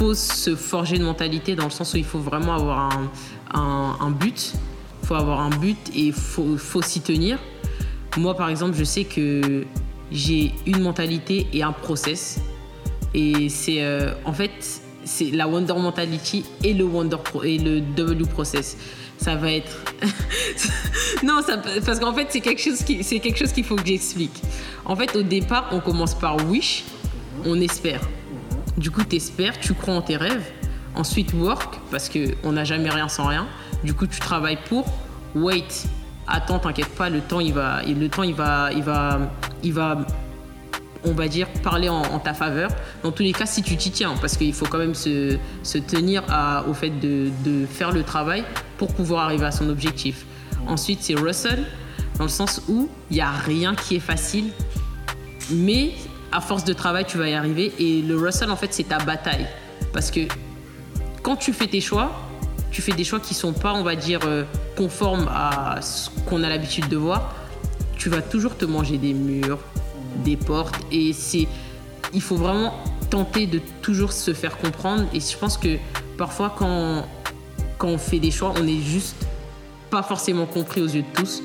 faut se forger une mentalité dans le sens où il faut vraiment avoir un, but. Il faut avoir un but et faut s'y tenir. Moi, par exemple, je sais que j'ai une mentalité et un process. Et c'est euh, en fait, c'est la Wonder Mentality et le Wonder Pro, et le W Process. Ça va être. non, ça, parce qu'en fait, c'est quelque chose qui, c'est quelque chose qu'il faut que j'explique. En fait, au départ, on commence par wish, on espère. Du coup, tu espères, tu crois en tes rêves. Ensuite, work, parce qu'on n'a jamais rien sans rien. Du coup, tu travailles pour. Wait, attends, t'inquiète pas, le temps, il va, il va, il va, il va, on va dire, parler en, ta faveur. Dans tous les cas, si tu t'y tiens, parce qu'il faut quand même se, tenir au fait de, de faire le travail pour pouvoir arriver à son objectif. Ensuite, c'est Russell, dans le sens où il n'y a rien qui est facile, mais à force de travail, tu vas y arriver. Et le Russell, en fait, c'est ta bataille. Parce que quand tu fais tes choix, tu fais des choix qui sont pas, on va dire, euh, conformes à ce qu'on a l'habitude de voir. Tu vas toujours te manger des murs, des portes, et c'est, il faut vraiment tenter de toujours se faire comprendre. Et je pense que parfois, quand, quand on fait des choix, on est juste pas forcément compris aux yeux de tous.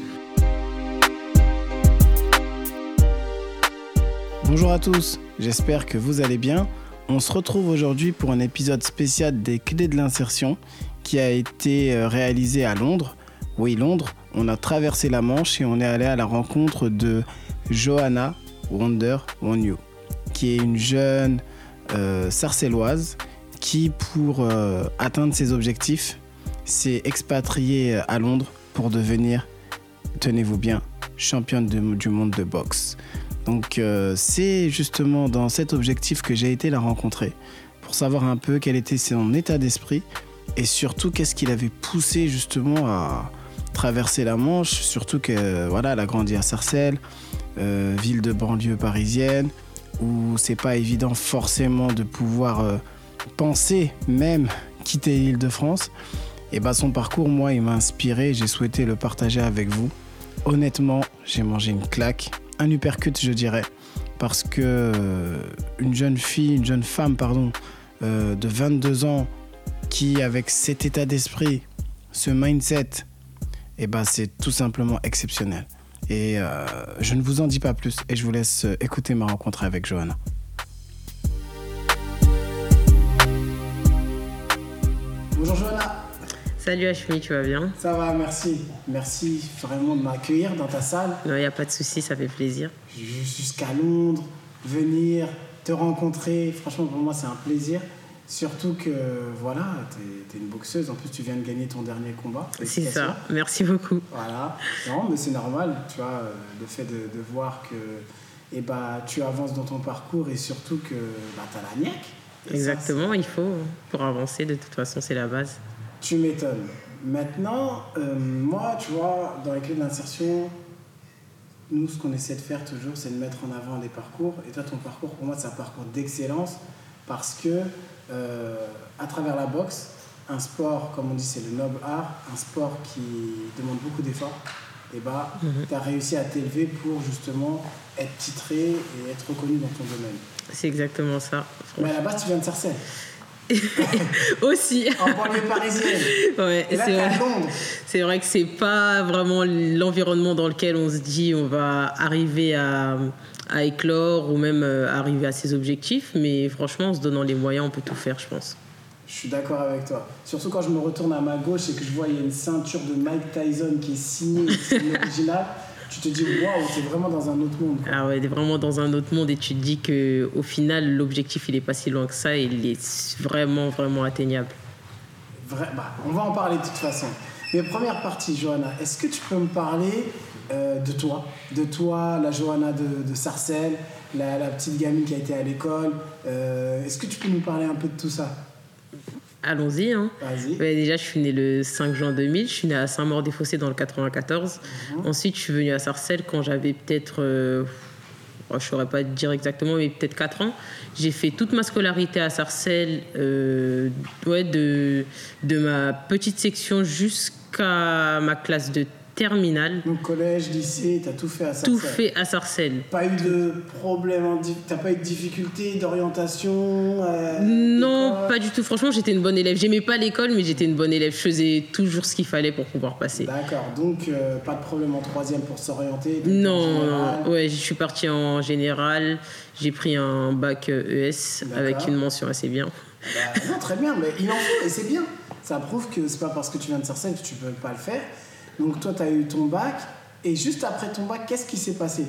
Bonjour à tous, j'espère que vous allez bien. On se retrouve aujourd'hui pour un épisode spécial des clés de l'insertion qui a été euh, réalisé à Londres. Oui, Londres, on a traversé la Manche et on est allé à la rencontre de Johanna Wonder One You, qui est une jeune euh, sarcelloise qui, pour euh, atteindre ses objectifs, s'est expatriée à Londres pour devenir, tenez-vous bien, championne du monde de boxe. Donc euh, c'est justement dans cet objectif que j'ai été la rencontrer pour savoir un peu quel était son état d'esprit et surtout qu'est-ce qui l'avait poussé justement à traverser la Manche, surtout que voilà, elle a grandi à Sarcelles, euh, ville de banlieue parisienne où c'est pas évident forcément de pouvoir euh, penser même quitter l'île de France. Et bah son parcours moi il m'a inspiré, j'ai souhaité le partager avec vous. Honnêtement, j'ai mangé une claque, un uppercut, je dirais, parce que euh, une jeune fille, une jeune femme, pardon, euh, de 22 ans, qui avec cet état d'esprit, ce mindset, eh ben c'est tout simplement exceptionnel. Et euh, je ne vous en dis pas plus et je vous laisse écouter ma rencontre avec Johanna. Bonjour Johanna. Salut Ashmi, tu vas bien? Ça va, merci. Merci vraiment de m'accueillir dans ta salle. Non, il n'y a pas de souci, ça fait plaisir. Jusqu'à Londres, venir, te rencontrer. Franchement, pour moi, c'est un plaisir. Surtout que, voilà, tu es, une boxeuse. En plus, tu viens de gagner ton dernier combat. C'est ça, merci beaucoup. Voilà. Non, mais c'est normal, tu vois, euh, le fait de, de voir que eh bah, tu avances dans ton parcours et surtout que bah, tu as la niaque. Ça, Exactement, il faut pour avancer, de toute façon, c'est la base. Tu m'étonnes. Maintenant, euh, moi, tu vois, dans les clés de l'insertion, nous, ce qu'on essaie de faire toujours, c'est de mettre en avant les parcours. Et toi, ton parcours, pour moi, c'est un parcours d'excellence parce que, euh, à travers la boxe, un sport, comme on dit, c'est le noble art, un sport qui demande beaucoup d'efforts, et bah, tu as réussi à t'élever pour justement être titré et être reconnu dans ton domaine. C'est exactement ça. Mais à la base, tu viens de Sarcelles, Aussi. en banlieue parisienne. Ouais, c'est vrai. C'est vrai que c'est pas vraiment l'environnement dans lequel on se dit on va arriver à, à éclore ou même euh, arriver à ses objectifs, mais franchement, en se donnant les moyens, on peut tout faire, je pense. Je suis d'accord avec toi. Surtout quand je me retourne à ma gauche et que je vois il y a une ceinture de Mike Tyson qui est signée, c'est original. Tu te dis waouh, t'es vraiment dans un autre monde. quoi. Ah ouais, t'es vraiment dans un autre monde et tu te dis que au final, l'objectif, il est pas si loin que ça et il est vraiment, vraiment atteignable. Bah, on va en parler de toute façon. Mais première partie, Johanna, est-ce que tu peux me parler euh, de toi? De toi, la Johanna de, de Sarcelles, la, la petite gamine qui a été à l'école. Euh, est-ce que tu peux nous parler un peu de tout ça? Allons-y, hein. Ouais, déjà, je suis née le 5 juin 2000. Je suis née à Saint-Maur-des-Fossés dans le 94. Ensuite, je suis venue à Sarcelles quand j'avais peut-être. euh, oh, je ne saurais pas dire exactement, mais peut-être 4 ans. J'ai fait toute ma scolarité à Sarcelles, euh, ouais, de, de ma petite section jusqu'à ma classe de terminale. Donc collège, lycée, t'as tout fait à Sarcelles Tout fait à Sarcelles. Pas eu de problème, t'as pas eu de difficulté d'orientation euh, Non, pas du tout. Franchement, j'étais une bonne élève. J'aimais pas l'école, mais j'étais une bonne élève. Je faisais toujours ce qu'il fallait pour pouvoir passer. D'accord, donc euh, pas de problème en troisième pour s'orienter Non, ouais, je suis partie en général. J'ai pris un bac euh, ES avec une mention assez bien. Bah, non, très bien, mais il en faut et c'est bien. Ça prouve que c'est pas parce que tu viens de Sarcelles que tu peux pas le faire. Donc toi, tu as eu ton bac et juste après ton bac, qu'est-ce qui s'est passé?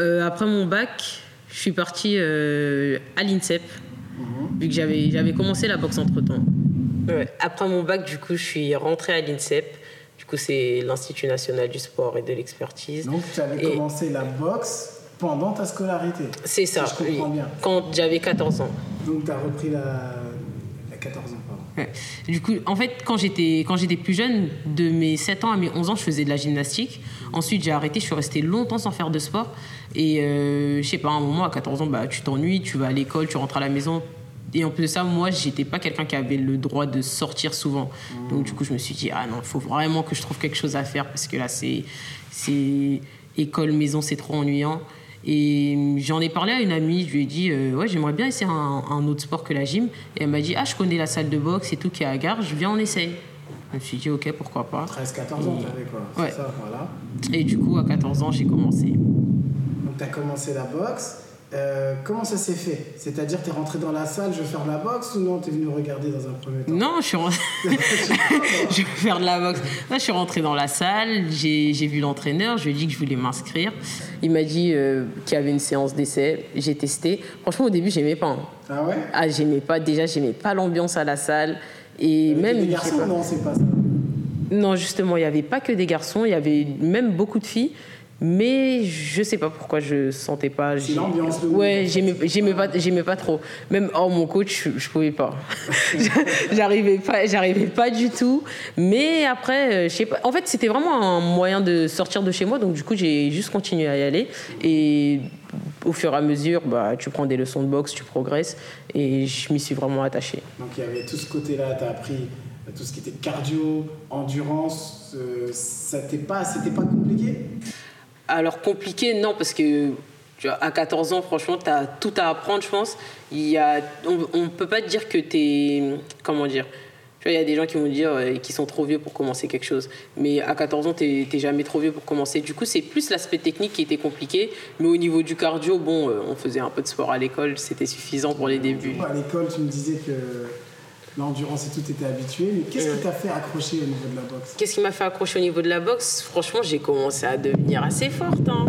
Euh, après mon bac, je suis partie euh, à l'INSEP, vu que j'avais, j'avais commencé la boxe entre temps. Après mon bac, du coup, je suis rentrée à l'INSEP. Du coup, c'est l'Institut national du sport et de l'expertise. Donc tu avais Et- commencé la boxe pendant ta scolarité. C'est ça, Si je comprends oui. bien. quand j'avais 14 ans. Donc tu as repris la, la 14 ans. Du coup, en fait, quand j'étais, quand j'étais plus jeune, de mes 7 ans à mes 11 ans, je faisais de la gymnastique. Ensuite, j'ai arrêté, je suis restée longtemps sans faire de sport. Et euh, je sais pas, à un moment, à 14 ans, bah, tu t'ennuies, tu vas à l'école, tu rentres à la maison. Et en plus de ça, moi, j'étais pas quelqu'un qui avait le droit de sortir souvent. Donc, du coup, je me suis dit, ah non, il faut vraiment que je trouve quelque chose à faire parce que là, c'est, c'est école, maison, c'est trop ennuyant. Et j'en ai parlé à une amie, je lui ai dit, euh, ouais, j'aimerais bien essayer un, un autre sport que la gym. Et elle m'a dit, ah, je connais la salle de boxe et tout qui est à Gare, je viens, on essaye. Je me suis dit, ok, pourquoi pas. 13-14 ans, tu avais quoi Ouais. ça, voilà. Et du coup, à 14 ans, j'ai commencé. Donc tu as commencé la boxe. Euh, comment ça s'est fait? C'est-à-dire, tu es rentré dans la salle, je vais faire de la boxe ou non Tu es venu regarder dans un premier temps? Non, je suis rentrée... je vais faire de la boxe. Là, je suis rentrée dans la salle, j'ai vu l'entraîneur, je lui ai dit que je voulais m'inscrire. Il m'a dit euh, qu'il y avait une séance d'essai, j'ai testé. Franchement, au début, j'aimais pas. hein. Ah ouais? Ah, j'aimais pas, déjà, j'aimais pas l'ambiance à la salle. Et Avec même. sais garçons. Non, c'est pas ça? Non, justement, il n'y avait pas que des garçons, il y avait même beaucoup de filles. Mais je sais pas pourquoi je sentais pas. C'est l'ambiance, le Ouais, j'aimais j'aimais pas, j'aimais pas trop. Même oh mon coach, je, je pouvais pas. j'arrivais pas, j'arrivais pas du tout. Mais après, euh, je sais pas. En fait, c'était vraiment un moyen de sortir de chez moi. Donc du coup, j'ai juste continué à y aller. Et au fur et à mesure, bah, tu prends des leçons de boxe, tu progresses. Et je m'y suis vraiment attachée. Donc il y avait tout ce côté-là, tu as appris euh, tout ce qui était cardio, endurance. euh, ça t'est pas, c'était pas compliqué? Alors compliqué, non, parce que à 14 ans, franchement, tu as tout à apprendre, je pense. Il y a, on ne peut pas te dire que tu es... Comment dire il y a des gens qui vont dire euh, qu'ils sont trop vieux pour commencer quelque chose. Mais à 14 ans, tu n'es jamais trop vieux pour commencer. Du coup, c'est plus l'aspect technique qui était compliqué. Mais au niveau du cardio, bon, euh, on faisait un peu de sport à l'école, c'était suffisant pour les débuts. À l'école, tu me disais que l'endurance et tout était habitué, mais qu'est-ce qui t'a fait accrocher au niveau de la boxe? Qu'est-ce qui m'a fait accrocher au niveau de la boxe? Franchement, j'ai commencé à devenir assez forte. hein.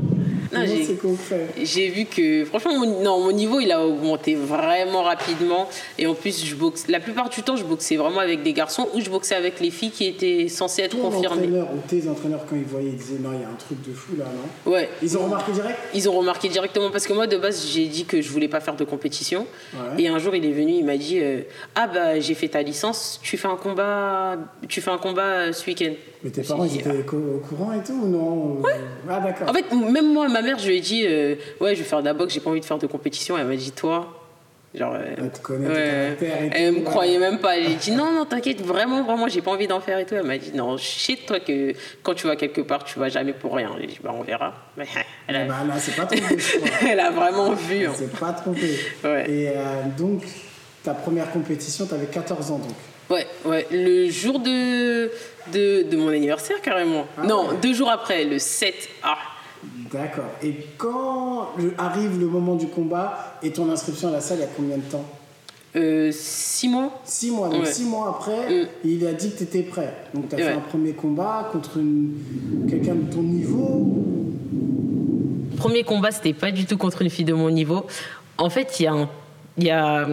J'ai- c'est concret J'ai vu que, franchement, mon, non, mon niveau, il a augmenté vraiment rapidement. Et en plus, je boxe, la plupart du temps, je boxais vraiment avec des garçons ou je boxais avec les filles qui étaient censées être Ton confirmées. entraîneur ou tes entraîneurs, quand ils voyaient, ils disaient non, il y a un truc de fou là, non? Ouais. Ils ont remarqué direct? Ils ont remarqué directement parce que moi, de base, j'ai dit que je voulais pas faire de compétition. Ouais. Et un jour, il est venu, il m'a dit euh, Ah, bah, j'ai fait ta licence, tu fais un combat, tu fais un combat euh, ce week-end. Mais tes parents, ils étaient co- au courant et tout ou non Ah, d'accord. En fait, même moi, ma mère, je lui ai dit euh, Ouais, je vais faire de la boxe, j'ai pas envie de faire de compétition. Elle m'a dit Toi, genre. euh, Elle connaît, ouais, et elle tout, me ouais. croyait même pas. J'ai dit Non, non, t'inquiète, vraiment, vraiment, j'ai pas envie d'en faire et tout. Elle m'a dit Non, sais toi que quand tu vas quelque part, tu vas jamais pour rien. J'ai dit Bah, on verra. Mais elle a, Bah là, pas trompé, elle a vraiment vu. hein. C'est pas trompé. Ouais. Et euh, donc, ta première compétition, t'avais 14 ans donc. Ouais, ouais, le jour de, de, de mon anniversaire, carrément. Ah non, deux jours après, le 7. Ah, D'accord. Et quand arrive le moment du combat et ton inscription à la salle, il y a combien de temps euh, six mois Six mois. Donc Ouais. six mois après, Mm. il a dit que tu étais prêt. Donc tu as fait Ouais. un premier combat contre une- quelqu'un de ton niveau. Premier combat, c'était pas du tout contre une fille de mon niveau. En fait, il y a un. il Y a,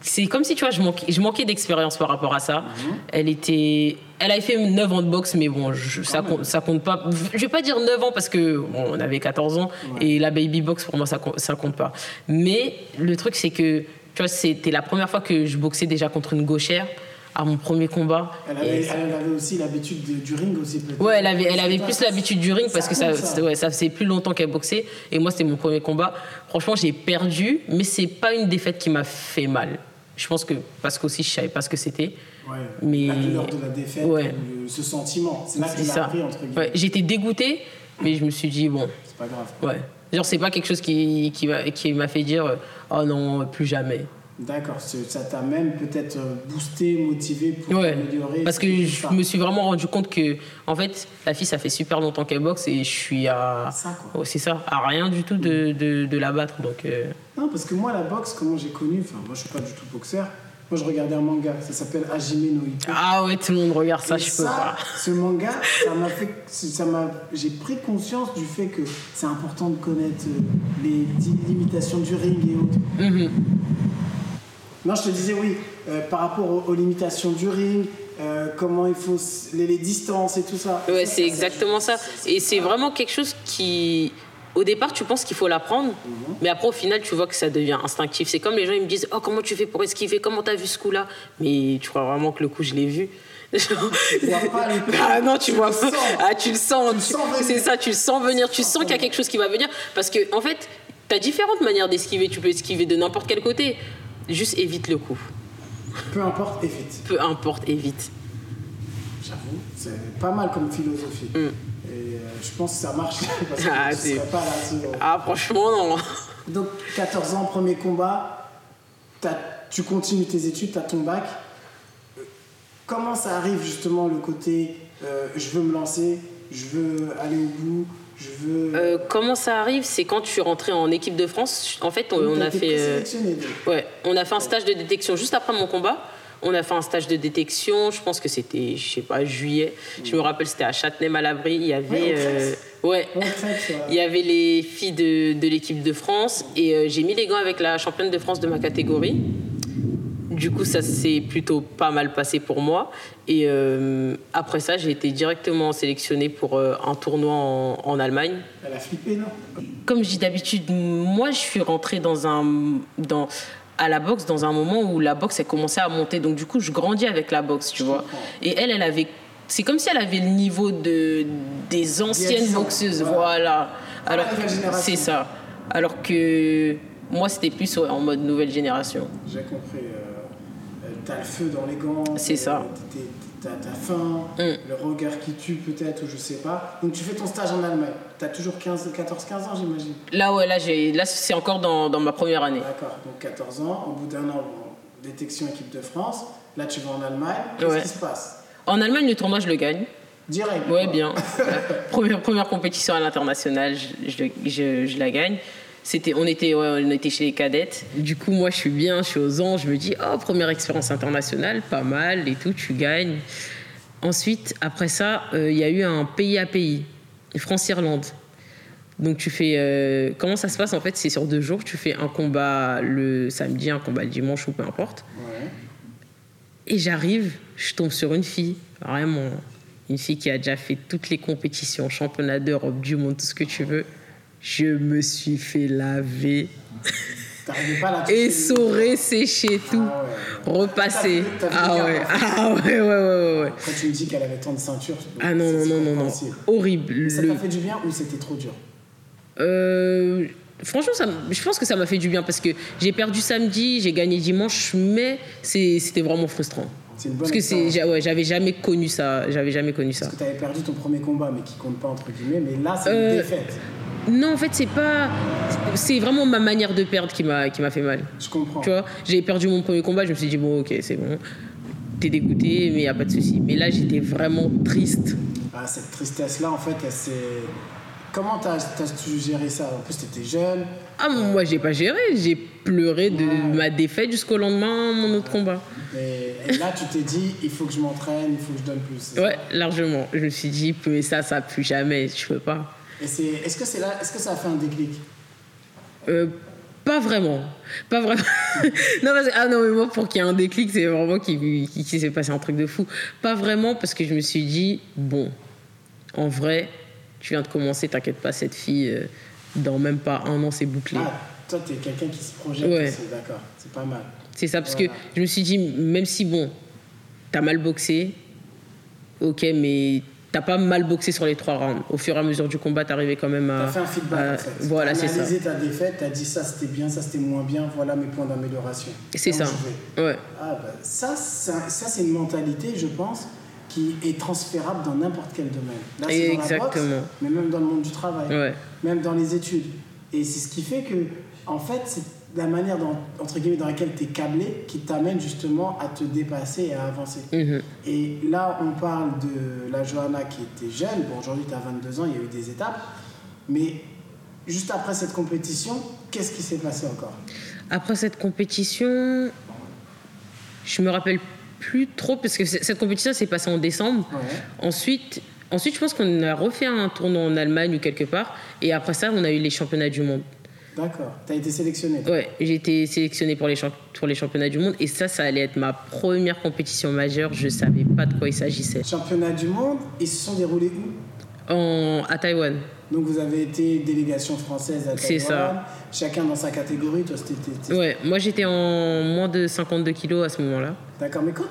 c'est comme si tu vois, je manquais, je manquais d'expérience par rapport à ça. Elle était, elle avait fait 9 ans de boxe, mais bon, je- ça, compte, ça compte pas. Je vais pas dire 9 ans parce que bon, on avait 14 ans et la baby box pour moi ça, compte- ça compte pas. Mais le truc c'est que tu vois, c'était la première fois que je boxais déjà contre une gauchère à mon premier combat. Elle avait, ça- elle avait aussi l'habitude de- du ring aussi peut-être. Ouais, elle avait, elle avait plus l'habitude du ring parce que ça, ouais, ça faisait plus longtemps qu'elle boxait. Et moi, c'était mon premier combat. Franchement, j'ai perdu, mais c'est pas une défaite qui m'a fait mal. Je pense que parce qu'aussi je savais pas ce que c'était. Ouais. Mais- La douleur de la défaite, Ouais. le- ce sentiment. C'est là que ça. entre guillemets. Ouais, J'étais dégoûtée, mais je me suis dit, bon, C'est pas grave. ouais. Genre, c'est pas quelque chose qui, qui m'a qui m'a fait dire, oh non, plus jamais. D'accord, ça t'a même peut-être euh, boosté, motivé pour Ouais, améliorer. parce que je me suis vraiment rendu compte que, en fait, la fille, ça fait super longtemps qu'elle boxe et je suis à. Ouais, c'est ça, à rien du tout de, de, de la battre. Donc, euh, Non, parce que moi, la boxe, comment j'ai connu, enfin, moi, je suis pas du tout boxeur. Moi, je regardais un manga, ça s'appelle Hajime no Ippo. Ah ouais, tout le monde regarde ça, Et je peux pas. Ce manga, ça m'a fait, ça m'a, j'ai pris conscience du fait que c'est important de connaître euh, les limitations du ring et autres. Mhm. Non, je te disais oui, euh, par rapport aux, aux limitations du ring, euh, comment il faut les, les distances et tout ça. Ouais, Ça, c'est ça, exactement ça. Et c'est vraiment quelque chose qui, au départ, tu penses qu'il faut l'apprendre, mais après, au final, tu vois que ça devient instinctif. C'est comme les gens, ils me disent Oh, comment tu fais pour esquiver? Comment t'as vu ce coup-là? Mais tu crois vraiment que le coup, je l'ai vu? Vois pas le coup. Ah non, tu Tu vois le pas. Ah, tu le sens. Tu tu-. C'est ça, tu le sens venir. Tu sens qu'il y a quelque chose qui va venir. Parce que, en fait, tu as différentes manières d'esquiver. Tu peux esquiver de n'importe quel côté. Juste évite le coup. Peu importe, évite. Peu importe, évite. J'avoue, c'est pas mal comme philosophie. Mm. Je pense que ça marche parce que Ah, je c'est- serais pas là. Ah, franchement, non. Donc 14 ans, premier combat, tu continues tes études, tu as ton bac. Comment ça arrive justement le côté euh, je veux me lancer, je veux aller au bout, je veux. Euh, comment ça arrive C'est quand je suis rentrée en équipe de France. En fait, on, on a fait. euh. Ouais, on a fait un stage de détection juste après mon combat. On a fait un stage de détection, je pense que c'était, je sais pas, juillet. Je me rappelle, c'était à Châtenay-Malabry. Il y avait. Ouais, euh, ouais. Il y avait les filles de, de l'équipe de France et euh, j'ai mis les gants avec la championne de France de ma catégorie. Du coup, ça s'est plutôt pas mal passé pour moi. Et euh, après ça, j'ai été directement sélectionnée pour euh, un tournoi en- en Allemagne Elle a flippé, non? Comme je dis d'habitude, moi je suis rentrée dans un dans à la boxe dans un moment où la boxe a commencé à monter donc du coup je grandis avec la boxe tu vois et elle elle avait c'est comme si elle avait le niveau de des anciennes 10 ans, boxeuses voilà. voilà Ah, alors c'est ça alors que moi c'était plus en mode nouvelle génération J'ai compris. euh, t'as le feu dans les gants. C'est ça. T'as t'as faim, Mm. le regard qui tue peut-être, ou je sais pas. Donc tu fais ton stage en Allemagne. T'as toujours 15, 14-15 ans, j'imagine. là ouais là j'ai là c'est encore dans, dans ma première année D'accord, donc 14 ans, au bout d'un an, bon, détection équipe de France. Là, tu vas en Allemagne. Qu'est-ce Ouais. qui se passe? En Allemagne le tournoi je le gagne Direct. Ouais, quoi. bien. première, première compétition à l'international, je, je, je- je la gagne. C'était, on, était, ouais, on était chez les cadettes. Du coup, moi, je suis bien, je suis aux anges. Je me dis, oh, première expérience internationale, pas mal et tout, tu gagnes. Ensuite, après ça, euh, il y a eu un pays à pays, France-Irlande. Donc, tu fais. euh, comment ça se passe En fait, c'est sur deux jours. Tu fais un combat le samedi, un combat le dimanche ou peu importe. Ouais. Et j'arrive, je tombe sur une fille, vraiment, une fille qui a déjà fait toutes les compétitions, championnat d'Europe, du monde, tout ce que tu veux. Je me suis fait laver, pas la toucher. essorer, sécher, tout, Ah ouais. repasser. Ah les ouais, ah ouais, ouais, ouais, ouais, ouais. Quand tu me dis qu'elle avait tant de ceintures. Ah non, non, non, non, horrible. Ça t'a fait du bien ou c'était trop dur? Euh, franchement, ça, je pense que ça m'a fait du bien parce que j'ai perdu samedi, j'ai gagné dimanche, mais c'était vraiment frustrant. C'est une bonne Parce que c'est, ouais, j'avais jamais connu ça, j'avais jamais connu ça. Parce que t'avais perdu ton premier combat, mais qui compte pas entre guillemets. Mais là, c'est Euh, une défaite. Non, en fait, c'est pas. C'est vraiment ma manière de perdre qui m'a qui m'a fait mal. Je comprends. Tu vois, j'ai perdu mon premier combat, je me suis dit, bon, ok, c'est bon. T'es dégoûté, mais y a pas de souci. Mais là, j'étais vraiment triste. Ah, cette tristesse-là, en fait, elle s'est. Comment t'as as géré ça? En plus, t'étais jeune. Ah, moi, j'ai pas géré. J'ai pleuré de Ouais. ma défaite jusqu'au lendemain, mon autre combat. Et, et là, tu t'es dit, il faut que je m'entraîne, il faut que je donne plus. c'est Ouais, largement. Je me suis dit, mais ça, ça, plus jamais, je peux pas. Est-ce que c'est là, est-ce que ça a fait un déclic? Euh, pas vraiment. Pas vraiment. non, parce que- ah non, mais moi, pour qu'il y ait un déclic, c'est vraiment qu'il s'est passé un truc de fou. Pas vraiment, parce que je me suis dit, bon, en vrai, tu viens de commencer, t'inquiète pas, cette fille, euh, dans même pas un an, c'est bouclé. Ah, toi, t'es quelqu'un qui se projette. Ouais. D'accord, c'est pas mal. C'est ça, parce Voilà. que je me suis dit, même si, bon, t'as mal boxé, ok, mais t'as pas mal boxé sur les trois rounds. Au fur et à mesure du combat, t'arrivais quand même à. T'as fait un feedback à- en fait. Voilà, c'est ça. analysé ta défaite, t'as dit ça c'était bien, ça c'était moins bien, voilà mes points d'amélioration. C'est ça. Ouais. Ah bah, ça, ça, ça, c'est une mentalité, je pense, qui est transférable dans n'importe quel domaine. Là, c'est dans la boxe, Exactement. mais même dans le monde du travail, Ouais. même dans les études. Et c'est ce qui fait que, en fait, c'est la manière dans, entre guillemets, dans laquelle tu es câblé qui t'amène justement à te dépasser et à avancer. Mhm. Et là, on parle de la Johanna qui était jeune. Bon, aujourd'hui, tu as 22 ans, il y a eu des étapes. Mais juste après cette compétition, qu'est-ce qui s'est passé encore? Après cette compétition, je me rappelle plus trop parce que cette compétition s'est passée en décembre. Ouais. Ensuite, ensuite, je pense qu'on a refait un tournoi en Allemagne ou quelque part. Et après ça, on a eu les championnats du monde. D'accord. Tu as été sélectionné. Ouais, j'ai été sélectionnée pour les, pour les championnats du monde. Et ça, ça allait être ma première compétition majeure. Je savais pas de quoi il s'agissait. Championnat du monde, ils se sont déroulés où? En, à Taïwan. Donc vous avez été délégation française à Taïwan. C'est ça. Chacun dans sa catégorie. Toi, c'était. Ouais, moi j'étais en moins de 52 kilos à ce moment-là. D'accord. Mais quand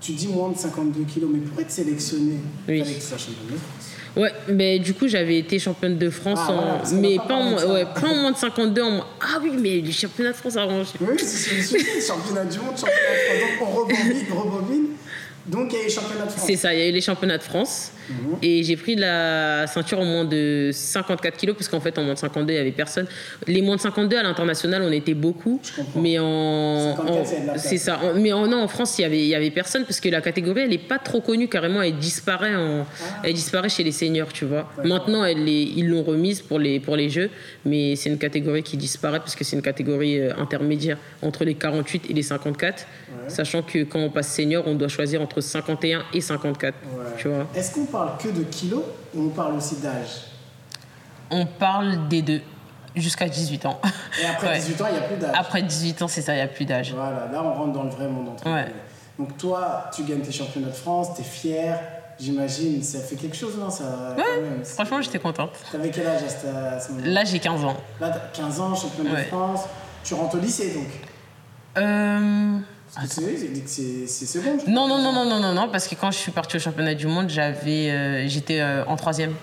tu dis moins de 52 kilos, mais pour être sélectionné, Oui. fallait que tu sois championne de France. Ouais, mais du coup j'avais été championne de France, Ah, en- voilà, mais pas en, ouais, pas en moins de 52. En... Ah oui, mais les championnats de France avant. Oui, c'est ce que je me suis dit, championnat du monde, championnat de France. Donc on rebobine, rebobine. Donc il y a eu championnat de France. C'est ça, il y a eu les championnats de France. Mhm. Et j'ai pris la ceinture en moins de 54 kilos, parce qu'en fait, en moins de 52, il n'y avait personne. Les moins de 52 à l'international, on était beaucoup. Je. Mais en. 54, en- c'est ça. En- mais en, non, en France, il n'y avait, il y avait personne, parce que la catégorie, elle n'est pas trop connue, carrément. Elle disparaît, en, elle disparaît chez les seniors, tu vois. Maintenant, elle est- ils l'ont remise pour les, pour les Jeux, mais c'est une catégorie qui disparaît, parce que c'est une catégorie euh, intermédiaire entre les 48 et les 54. Ouais. Sachant que quand on passe senior, on doit choisir entre 51 et 54. Ouais. Tu vois. Est-ce qu'on parle que de kilos ou on parle aussi d'âge? On parle des deux, jusqu'à 18 ans. Et après Ouais. 18 ans, il n'y a plus d'âge. Après 18 ans, c'est ça, il n'y a plus d'âge. Voilà, là on rentre dans le vrai monde entre Ouais. Donc toi, tu gagnes tes championnats de France, tu es fier, j'imagine, ça fait quelque chose, non ça, quand même. Franchement, j'étais contente. T'avais quel âge à ce, moment-là? Là, j'ai 15 ans. Là, t'as 15 ans, championne de. France, tu rentres au lycée donc? Euh, c'est- c'est- je Non, non, non, non, non, non, non, parce que quand je suis partie au championnat du monde, j'avais, euh, j'étais euh, en troisième.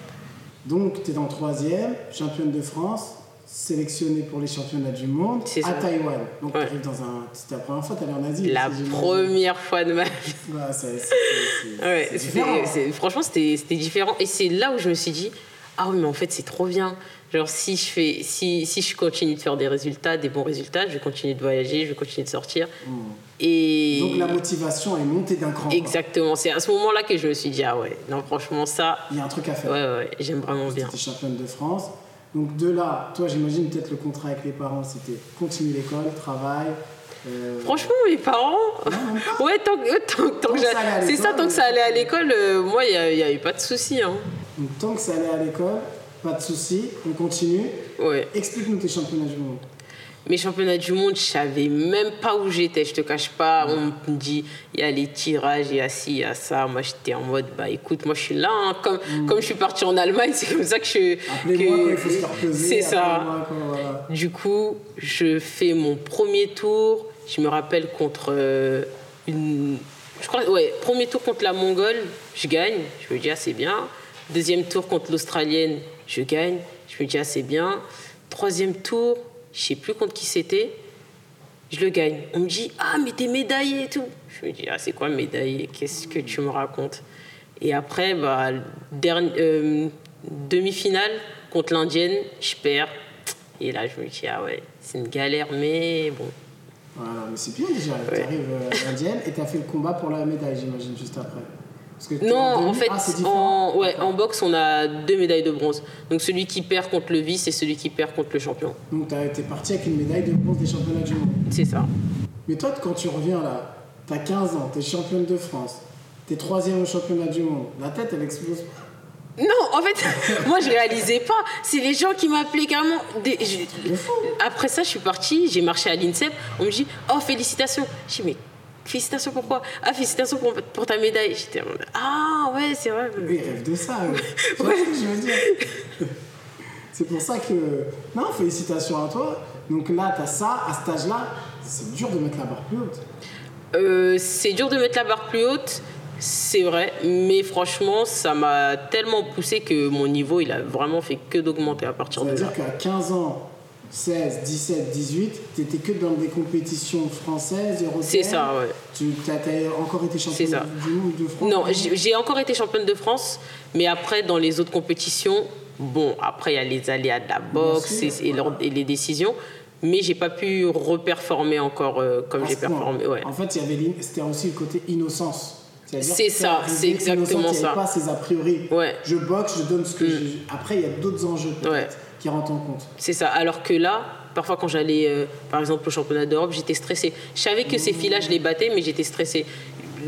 Donc tu es dans troisième, championne de France, sélectionnée pour les championnats du monde à ça. Taïwan. Donc Ouais. tu arrives dans un... C'était la première fois que tu allais en Asie La première fois de ma vie. Ouais, c'est- Ouais, franchement, c'était c'était différent. Et c'est là où je me suis dit, ah oui, mais en fait, c'est trop bien. Genre, si je, fais, si, si je continue de faire des résultats, des bons résultats, je vais continuer de voyager, je vais continuer de sortir. Et... Donc la motivation est montée d'un cran. Exactement, c'est à ce moment-là que je me suis dit, ah ouais, non, franchement, ça, Il y a un truc à faire. ouais, ouais, j'aime vraiment bien. Es championne de France. Donc de là, toi j'imagine peut-être le contrat avec les parents c'était continuer l'école, travail. euh, Franchement, mes parents, non, ouais, tant, que- tant, tant Tant que que ça allait à j'a- c'est ça, tant que ça allait à l'école, euh, moi, il n'y avait pas de souci. Hein. Donc tant que ça allait à l'école, pas de souci, on continue. Ouais. Explique-nous tes championnats du monde. Mes championnats du monde, je savais même pas où j'étais, je te cache pas. On me dit, il y a les tirages, il y a ci, il y a ça. Moi, j'étais en mode, bah écoute, moi je suis là. hein. Comme, comme je suis partie en Allemagne, c'est comme ça que je. Que-. C'est ça. voilà. Du coup, je fais mon premier tour. Je me rappelle contre euh, une. Je crois, ouais, premier tour contre la Mongole, je gagne. Je me dis, ah, c'est bien. Deuxième tour contre l'Australienne, je gagne. Je me dis, ah, c'est bien. Troisième tour, je sais plus contre qui c'était. Je le gagne. On me dit, ah, mais t'es médaillé et tout. Je me dis, ah, c'est quoi médaillé? Qu'est-ce que tu me racontes? Et après, bah, euh, demi-finale contre l'Indienne, je perds. Et là, je me dis, ah ouais, c'est une galère, mais bon. Voilà, mais c'est bien déjà. Ouais. Tu arrives à l'Indienne et tu as fait le combat pour la médaille, j'imagine, juste après. Parce que t'es Non, en fait, ah, en, ouais, en boxe, on a deux médailles de bronze. Donc celui qui perd contre le vice et celui qui perd contre le champion. Donc tu es parti avec une médaille de bronze des championnats du monde. C'est ça. Mais toi, quand tu reviens là, tu as 15 ans, tu es championne de France, tu es troisième au championnat du monde, la tête elle explose pas. Non, en fait, moi je réalisais pas. C'est les gens qui m'appelaient carrément. Des- je-. Après ça, je suis partie, j'ai marché à l'INSEP. On me dit Oh, félicitations. Je dis Mais félicitations pourquoi Ah, félicitations pour, pour ta médaille. J'étais en mode Ah, ouais, c'est vrai. Eux, ils rêvent de ça. je veux dire? C'est pour ça que. Non, félicitations à toi. Donc là, tu as ça, à cet âge-là, c'est dur de mettre la barre plus haute. Euh, c'est dur de mettre la barre plus haute, C'est vrai, mais franchement, ça m'a tellement poussé que mon niveau, il a vraiment fait que d'augmenter à partir de là. C'est-à-dire qu'à 15 ans, 16, 17, 18, tu n'étais que dans des compétitions françaises, européennes. C'est ça, ouais. Tu as, encore été championne du monde de France? Non, j'ai encore été championne de France, mais après, dans les autres compétitions, bon, après, il y a les aléas de la boxe et, les décisions mais j'ai pas pu reperformer encore euh, comme j'ai performé. Ouais. En fait, c'était aussi le côté innocence. C'est ça, c'est exactement ça. pas ces a priori. Ouais. Je boxe, je donne ce que mm. j'ai. Après, il y a d'autres enjeux qui rentrent en compte. C'est ça. Alors que là, parfois quand j'allais, euh, par exemple, au championnat d'Europe, j'étais stressée. Je savais que ces filles-là, je les battais, mais j'étais stressée.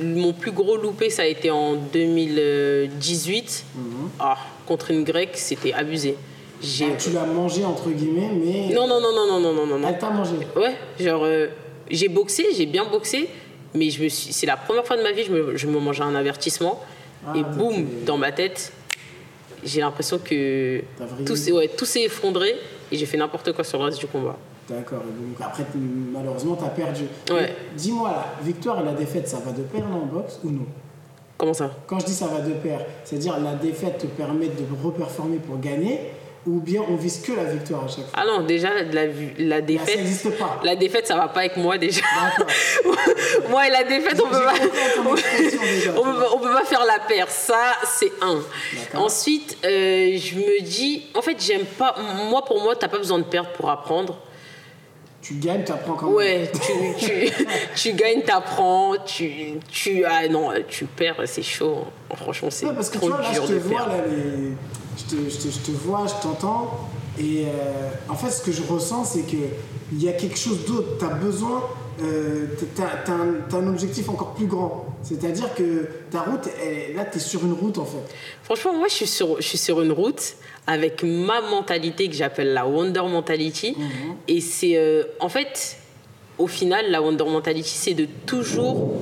Mon plus gros loupé, ça a été en 2018. Mm-hmm. Ah, contre une grecque, c'était abusé. Ah, tu l'as mangé entre guillemets, mais. Non, non, non, non, non, non, non, non. Elle t'a mangé. Ouais, genre, euh, j'ai boxé, j'ai bien boxé, mais je me suis, c'est la première fois de ma vie, je me, je me mangeais un avertissement. Ah, et boum, dans ma tête, j'ai l'impression que tout s'est, ouais, effondré et j'ai fait n'importe quoi sur le reste du combat. D'accord. Donc après, malheureusement, tu as perdu. Ouais. Dis-moi, la victoire et la défaite, ça va de pair en boxe ou non? Comment ça? Quand je dis ça va de pair, c'est-à-dire la défaite te permet de reperformer pour gagner ou bien on vise que la victoire à chaque fois Ah non, déjà, la, la défaite. ça n'existe pas. La défaite, ça va pas avec moi déjà. moi et la défaite, on peut pas. on, peut, on peut pas faire la paire. Ça, c'est un. Ensuite, euh, je me dis, en fait, j'aime pas. Moi, pour moi, t'as pas besoin de perdre pour apprendre. Tu gagnes, tu apprends quand même. Ouais, tu, tu, tu gagnes, tu apprends, tu, tu. Ah non, tu perds, c'est chaud. Franchement, c'est trop que tu vois, là, je te vois, là, les je te, je te, je te vois, je t'entends. Et euh, en fait, ce que je ressens, c'est qu'il y a quelque chose d'autre. Tu as besoin, euh, tu as, un, un, objectif encore plus grand. C'est-à-dire que ta route, là, tu es sur une route en fait. Franchement, moi, je suis sur, je suis sur une route avec ma mentalité que j'appelle la Wonder Mentality. Mhm. Et c'est, euh, en fait, au final, la Wonder Mentality, c'est de toujours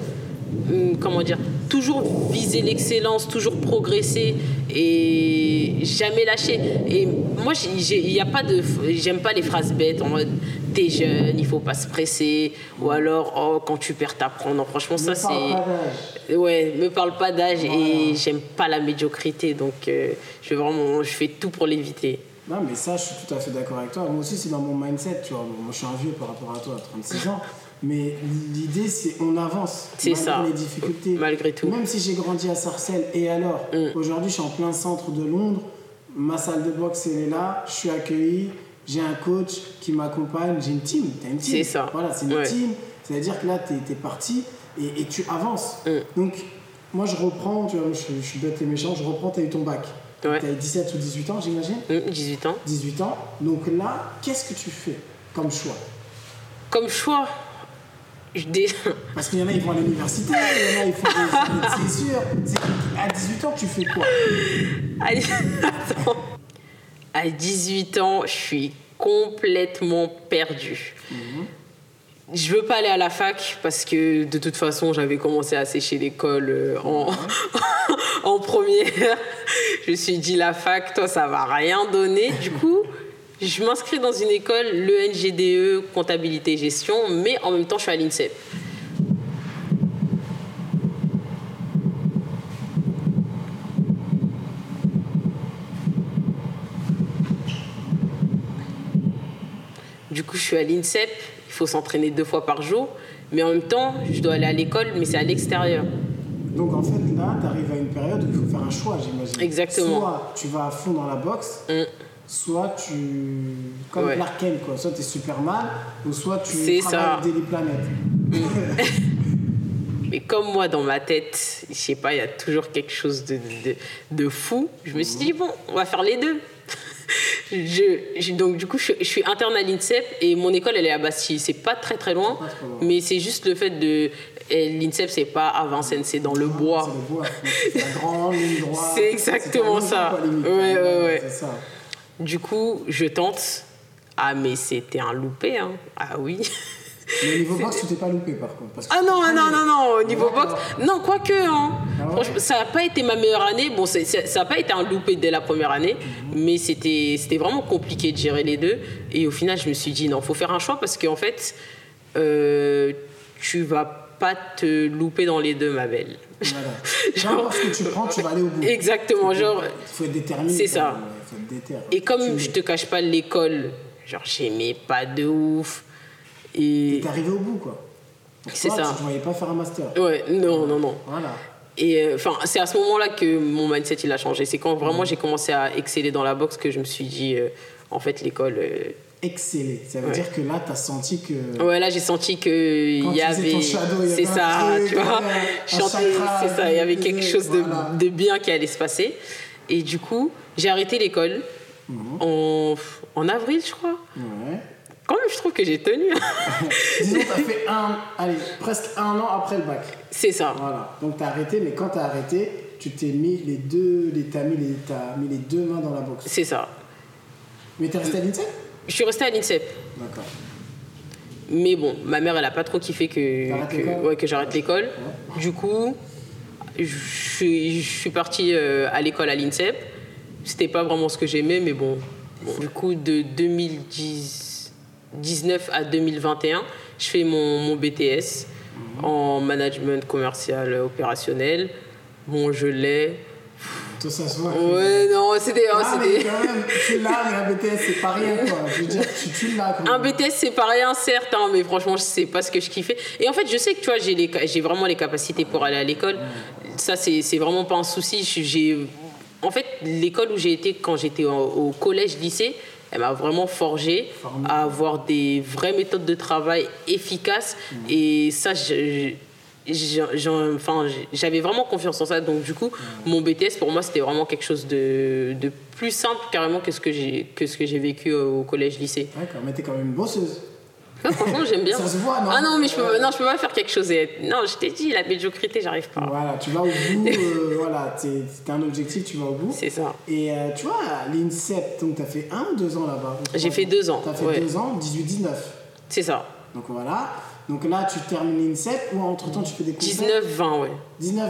comment dire, toujours viser l'excellence, toujours progresser et jamais lâcher. Et moi, il y a pas de, j'aime pas les phrases bêtes en mode t'es jeune, il faut pas se presser, ou alors oh quand tu perds t'apprends. Non, franchement ça c'est, ouais, me parle pas d'âge et j'aime pas la médiocrité, donc euh, je vraiment, je fais tout pour l'éviter. Non, mais ça, je suis tout à fait d'accord avec toi. Moi aussi, c'est dans mon mindset, tu vois. Moi, je suis un vieux par rapport à toi, 36 ans. Mais l'idée, c'est on avance. C'est ça. les difficultés. Malgré tout. Même si j'ai grandi à Sarcelles, et alors mm. Aujourd'hui, je suis en plein centre de Londres. Ma salle de boxe, elle est là. Je suis accueilli. J'ai un coach qui m'accompagne. J'ai une team. T'as une team. C'est ça. Voilà, c'est une team. C'est-à-dire que là, tu es, parti et, et, tu avances. Mm. Donc, moi, je reprends. Tu vois, je, je suis bête et méchant. Je reprends, tu as eu ton bac. Ouais. Tu as 17 ou 18 ans, j'imagine 18 mm, ans. 18 ans. Donc là, qu'est-ce que tu fais comme choix? Comme choix? Parce qu'il y en a, ils vont à l'université, il y en a, ils font des c'est sûr. À 18 ans, tu fais quoi? À 18 ans, je suis complètement perdue. Je mhm. Je veux pas aller à la fac parce que de toute façon, j'avais commencé à sécher l'école euh, en, en première. Je me suis dit, la fac, toi, ça va rien donner. Du coup, je m'inscris dans une école, le NGDE, comptabilité et gestion, mais en même temps, je suis à l'INSEP. Du coup, je suis à l'INSEP, il faut s'entraîner deux fois par jour, mais en même temps, je dois aller à l'école, mais c'est à l'extérieur. Donc en fait, là, tu arrives à une période où il faut faire un choix, j'imagine. Exactement. Soit tu vas à fond dans la boxe, mm soit tu. Comme Clark Kent, quoi. Soit tu es Superman, ou soit tu travailles des planètes. Mais comme moi, dans ma tête, je sais pas, il y a toujours quelque chose de, de, de, fou. Je me suis dit, bon, on va faire les deux. je, donc, du coup, je, suis interne à l'INSEP et mon école, elle est à Bastille. C'est pas très très loin, mais c'est juste le fait de. L'INSEP, c'est pas à Vincennes, c'est dans le bois. C'est le bois. C'est la grande ligne droite. C'est exactement ça. Ouais, ouais, ouais. C'est ça. Du coup, je tente. Ah, mais c'était un loupé, hein. Ah oui. Mais au niveau boxe, tu t'es pas loupé par contre. ah non, non, non, non, au niveau boxe, non, quoique, hein. Ah ça n'a pas été ma meilleure année. Bon, ça n'a pas été un loupé dès la première année, mhm. mais c'était vraiment compliqué de gérer les deux. Et au final, je me suis dit, non, faut faire un choix parce qu'en fait, euh, tu vas pas te louper dans les deux, ma belle. Voilà. Genre, ce que tu prends, tu vas aller au bout. Exactement, genre. Il faut être déterminé. C'est ça. quand même, faut être déter. Et comme je te cache pas l'école, genre j'aimais pas de ouf. Et T'es arrivé au bout, quoi. C'est ça. Tu ne voyais pas faire un master. ouais, non, non, non. Voilà. Et euh, enfin, c'est à ce moment-là que mon mindset il a changé. C'est quand vraiment j'ai commencé à exceller dans la boxe que je me suis dit, euh, en fait, l'école. euh, Exceller. Ça veut Ouais. dire que là, tu as senti que. Ouais, là j'ai senti que Quand il y avait, c'est ça, truc, tu vois, chakra c'est ça, il y avait quelque chose de, voilà. de bien qui allait se passer. Et du coup, j'ai arrêté l'école Mhm. en, en avril, je crois. Ouais. Quand même, je trouve que j'ai tenu. Disons, tu as fait un, allez, presque un an après le bac. c'est ça. Voilà. Donc, tu as arrêté, mais quand tu as arrêté, tu t'es mis les deux, les, t'as mis, les, t'as mis les deux mains dans la boxe. C'est ça. Mais tu es resté à l'INSEP? Je suis restée à l'INSEP. D'accord. Mais bon, ma mère, elle a pas trop kiffé que, que, l'école ouais, que j'arrête l'école. Du coup, je suis, je suis partie euh, à l'école à l'INSEP. C'était pas vraiment ce que j'aimais, mais bon. Bon, Du coup, de 2019 à 2021, je fais mon, mon BTS en management commercial opérationnel. Bon, je l'ai. Ça se voit. Ouais, non, c'était. oh, Ah, mais c'était- quand même, tu l'as, mais un BTS, c'est pas rien, quoi. Je veux dire, tu, tu l'as quand Un. BTS, c'est pas rien, certes, hein, mais franchement, c'est pas ce que je kiffais. Et en fait, je sais que tu vois, j'ai, les, j'ai vraiment les capacités pour aller à l'école. Ça, c'est, c'est vraiment pas un souci. J'ai, en fait, l'école où j'ai été quand j'étais au, au collège, lycée, elle m'a vraiment forgé à avoir des vraies méthodes de travail efficaces. Et ça, je- j'avais vraiment confiance en ça. Donc, du coup, mon BTS, pour moi, c'était vraiment quelque chose de, de plus simple carrément que ce que j'ai, vécu au collège, lycée. D'accord, mais t'es quand même une bosseuse. Ouais, franchement, j'aime bien. Ça se voit, non Ah non, mais je peux, non, je peux pas faire quelque chose. et Non, je t'ai dit, la médiocrité, j'arrive pas. Voilà, tu vas au bout, euh, voilà, t'as un objectif, tu vas au bout. C'est ça. Et euh, tu vois, l'INSEP, donc t'as fait un ou deux ans là-bas J'ai fait deux ans, T'as fait ouais. deux ans, 18-19. C'est ça. Donc voilà. Donc là, tu termines l'INSEP ou entre temps tu fais des compètes 19-20, ouais. 19-20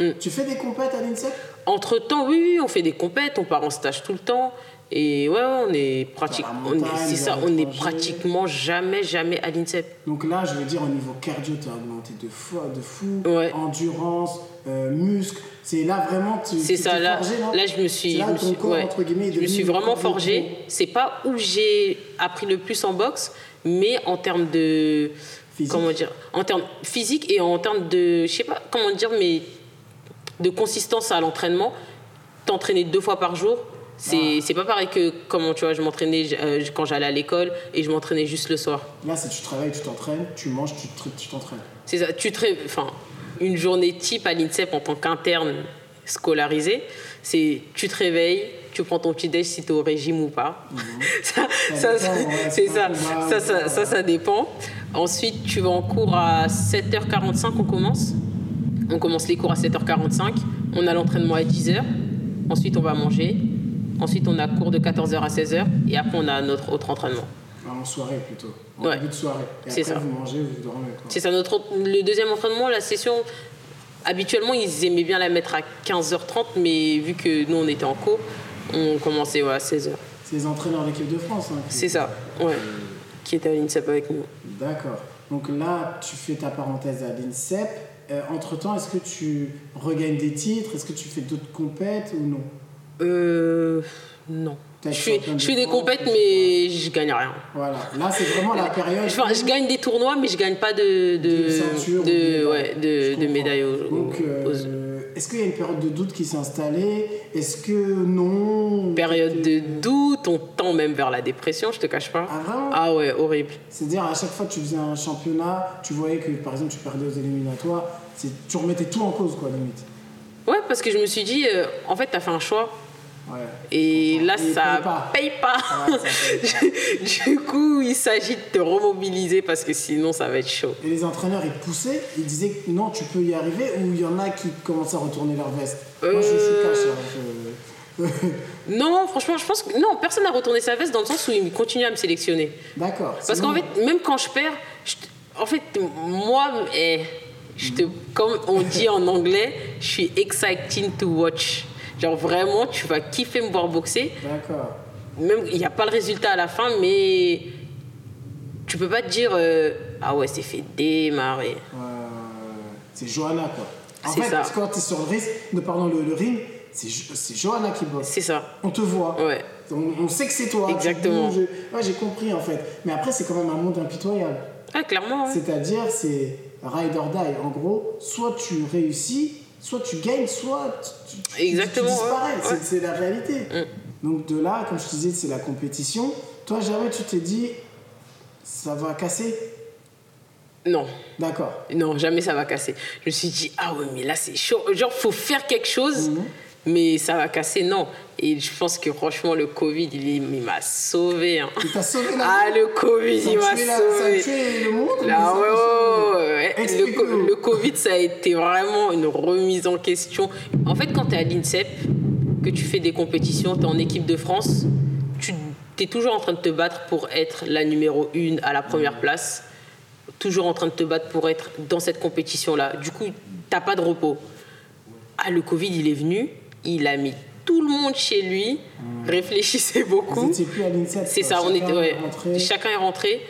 Mm. Tu fais des compètes à l'INSEP? Entre temps, oui, oui, on fait des compètes, on part en stage tout le temps. Et ouais, on est pratiquement. La montagne, C'est ça, on est pratiquement jamais, jamais à l'INSEP. Donc là, je veux dire, au niveau cardio, tu as augmenté de fou, de fou Ouais. endurance, euh, muscle. C'est là vraiment, tu C'est ça, là, forgé, non? là je me suis, là je me suis, corps, ouais, est je me suis vraiment forgé. C'est pas où j'ai appris le plus en boxe, mais en termes de Physique. comment dire, en termes physiques et en termes de, je sais pas comment dire, mais de consistance à l'entraînement. T'entraîner deux fois par jour, c'est Ah. pas pareil que comment tu vois, je m'entraînais euh, quand j'allais à l'école et je m'entraînais juste le soir. Là, c'est tu travailles, tu t'entraînes, tu manges, tu te- tu t'entraînes. C'est ça. Tu enfin, une journée type à l'INSEP en tant qu'interne scolarisé, c'est tu te réveilles, tu prends ton petit déj si tu es au régime ou pas. ça, Ça ça, c'est ça. Ça, ça, voilà. ça, ça dépend. Ensuite, tu vas en cours à 7h45, on commence. On commence les cours à 7h45. On a l'entraînement à 10h. Ensuite, on va manger. Ensuite, on a cours de 14h à 16h. Et après, on a notre autre entraînement. Enfin, en soirée plutôt. En Ouais. début de soirée. Et après, ça. vous mangez, vous dormez. Quoi. C'est ça, notre, le deuxième entraînement, la session, habituellement, ils aimaient bien la mettre à 15h30, mais vu que nous, on était en cours, on commençait ouais, à 16h. C'est les entraîneurs de l'équipe de France. hein, C'est ça, ouais. Qui était à l'INSEP avec nous. D'accord. Donc là, tu fais ta parenthèse à l'INSEP. Euh, entre-temps, est-ce que tu regagnes des titres? Est-ce que tu fais d'autres compètes ou non? Euh. Non. Je fais, je des compètes, mais je gagne rien. Voilà. Là, c'est vraiment la période. Enfin, je gagne des tournois, mais je gagne pas de, de, de ceinture de, ouais, de, de médailles aux, Donc, aux- euh, est-ce qu'il y a une période de doute qui s'est installée? Est-ce que non? Période de doute, on tend même vers la dépression, je te cache pas. Ah, vraiment? Ah ouais, horrible. C'est-à-dire, à chaque fois que tu faisais un championnat, tu voyais que, par exemple, tu perdais aux éliminatoires, tu remettais tout en cause, quoi, limite. Ouais, parce que je me suis dit, euh, en fait, t'as fait un choix. Ouais. Et là, Et ça paye pas. paye pas. Ouais, ça paye du coup, il s'agit de te remobiliser parce que sinon, ça va être chaud. Et les entraîneurs, ils poussaient, ils disaient que non, tu peux y arriver, ou il y en a qui commençaient à retourner leur veste? Moi, je suis Euh, cash. hein, je- Non, franchement, je pense que non, personne n'a retourné sa veste dans le sens où il continue à me sélectionner. D'accord. Parce qu'en fait, même quand je perds, je en fait, moi, eh, je te, comme on dit en anglais, je suis exciting to watch. Genre vraiment, tu vas kiffer me voir boxer. D'accord. Même il n'y a pas le résultat à la fin, mais tu peux pas te dire euh, ah ouais, c'est fait démarrer. Ouais, c'est Johanna, quoi. En fait, ça. quand tu es sur le, risque, de, pardon, le, le ring, c'est Jo- c'est Johanna qui bosse. C'est ça. On te voit. Ouais. On, on sait que c'est toi. Exactement. Ouais, j'ai compris en fait. Mais après, c'est quand même un monde impitoyable. Ah, clairement, ouais. C'est-à-dire, c'est ride or die. En gros, soit tu réussis, soit tu gagnes, soit tu, Exactement, tu disparais. ouais. C'est- Ouais. C'est la réalité. Mm. Donc de là, comme je te disais, c'est la compétition. Toi, jamais tu t'es dit, ça va casser? Non. D'accord. Non, jamais ça va casser. Je me suis dit, ah ouais, mais là, c'est chaud. Genre, faut faire quelque chose, Mhm. mais ça va casser, non. Et je pense que franchement, le Covid, il, m'a sauvé. hein. Il t'a sauvé la Ah, le Covid, il m'a ça a sauvé. le monde, Là, ça a ouais, tué- ouais, ouais, ouais. Le, co- le Covid, ça a été vraiment une remise en question. En fait, quand tu es à l'INSEP, que tu fais des compétitions, tu es en équipe de France, tu es toujours en train de te battre pour être la numéro une à la première place, toujours en train de te battre pour être dans cette compétition-là. Du coup, t'as pas de repos. Ah, le Covid, il est venu, il a mis tout le monde chez lui, réfléchissez Vous beaucoup. C'est ça, on est, ouais. est chacun est rentré.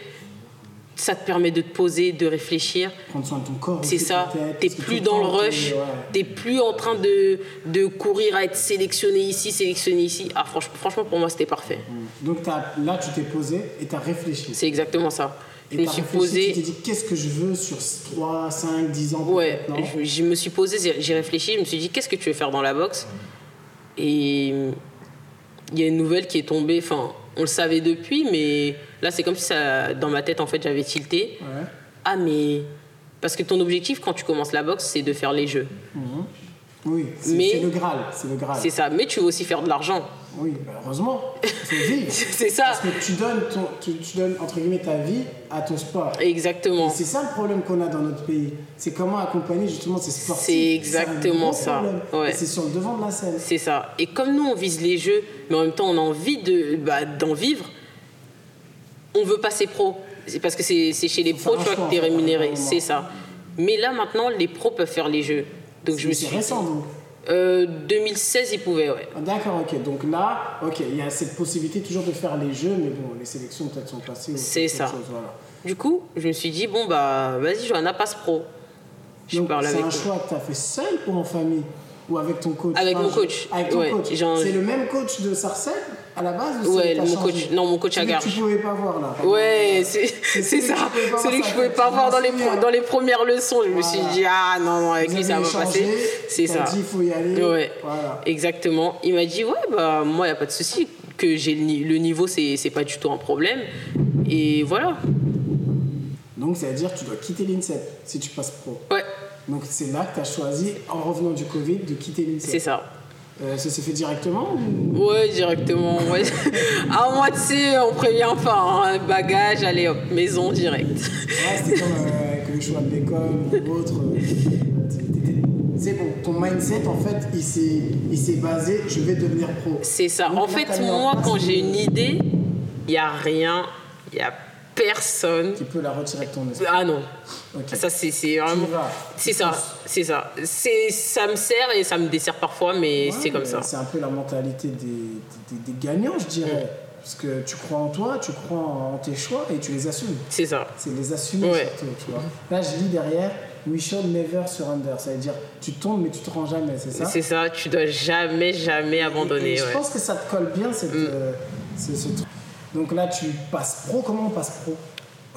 Ça te permet de te poser, de réfléchir. prendre soin de ton corps. C'est ça, t'es plus dans le temps, t'es- rush, ouais. plus en train de, de courir à être sélectionné ici, sélectionné ici. Ah, franchement, franchement pour moi, c'était parfait. Donc t'as- là, tu t'es posé et tu as réfléchi. C'est exactement ça. Je Et me t'as suis réfléchi, Tu t'es posé. dit, qu'est-ce que je veux sur 3, 5, 10 ans Ouais, je, je me suis posé, j'ai réfléchi, je me suis dit, qu'est-ce que tu veux faire dans la boxe? Et il y a une nouvelle qui est tombée, enfin, on le savait depuis, mais là, c'est comme si ça, dans ma tête, en fait, j'avais tilté. Ouais. Ah, mais. Parce que ton objectif, quand tu commences la boxe, c'est de faire les jeux. Oui, c'est le Graal. C'est le Graal. C'est ça. Mais tu veux aussi faire de l'argent. Oui, bah, heureusement. C'est ça. Parce que tu donnes, ton, tu, tu donnes, entre guillemets, ta vie à ton sport. Exactement. C'est ça le problème qu'on a dans notre pays. C'est comment accompagner justement ces sportifs. C'est exactement ça. Ouais. C'est sur le devant de la scène. C'est ça. Et comme nous, on vise les jeux, mais en même temps, on a envie de, bah, d'en vivre, on veut passer pro. C'est parce que c'est, chez les pros, tu vois, que tu es rémunéré. C'est ça. Mais là, maintenant, les pros peuvent faire les jeux. Donc je me C'est suis. récent donc. Euh, 2016, ils pouvaient, ouais. Ah, D'accord, ok. Donc là, ok, il y a cette possibilité toujours de faire les jeux, mais bon, les sélections peut-être sont passées. C'est ça. chose, voilà. Du coup, je me suis dit, bon, bah, vas-y, Johanna, passe pro. Je Donc parle c'est avec un eux. choix que tu as fait seul ou en famille? Ou avec ton coach? Avec mon coach, Avec ton ouais, coach. C'est le même coach de Sarcelles? À la base ou Ouais, mon coach- non, mon coach à Celui que. Tu pouvais pas voir là. Ouais, c'est, ça. Celui que je pouvais pas voir dans les, dans les premières leçons. Je me suis dit, ah non, non, avec lui, ça va pas passer. C'est ça. dit il faut y aller. Ouais. Voilà. Exactement. Il m'a dit, ouais, bah, moi, il n'y a pas de souci. Que j'ai le, ni- le niveau, c'est, c'est pas du tout un problème. Et voilà. Donc ça veut dire que tu dois quitter l'INSEP si tu passes pro. Ouais, Donc c'est là que tu as choisi, en revenant du Covid, de quitter l'INSEP. c'est ça. Euh, ça s'est fait directement ou... Ouais, directement. Ouais. moi, tu sais, on prévient pas. Hein. Bagage, allez hop, maison direct. Ouais, c'était comme euh, avec le choix de l'école ou autre. euh, C'est bon, ton mindset en fait, il s'est, basé, je vais devenir pro. C'est ça. Donc En fait, en moi, quand j'ai une idée, il n'y a rien, il n'y a personne. Tu peux la retirer de ton esprit. Ah non. Ça, c'est c'est vraiment. Tu y vas. C'est ça, c'est ça. C'est- Ça me sert et ça me dessert parfois, mais Ouais, c'est comme mais ça. C'est un peu la mentalité des, des- des gagnants, je dirais. Parce que tu crois en toi, tu crois en tes choix et tu les assumes. C'est ça. C'est les assumer Ouais. surtout, tu vois. Là, je lis derrière, we shall never surrender. Ça veut dire, tu tombes mais tu te rends jamais, c'est ça? C'est ça, tu dois jamais, jamais abandonner. et je ouais. Mm. pense que ça te colle bien, cette, euh, ce, ce truc. Donc là, tu passes pro. Comment on passe pro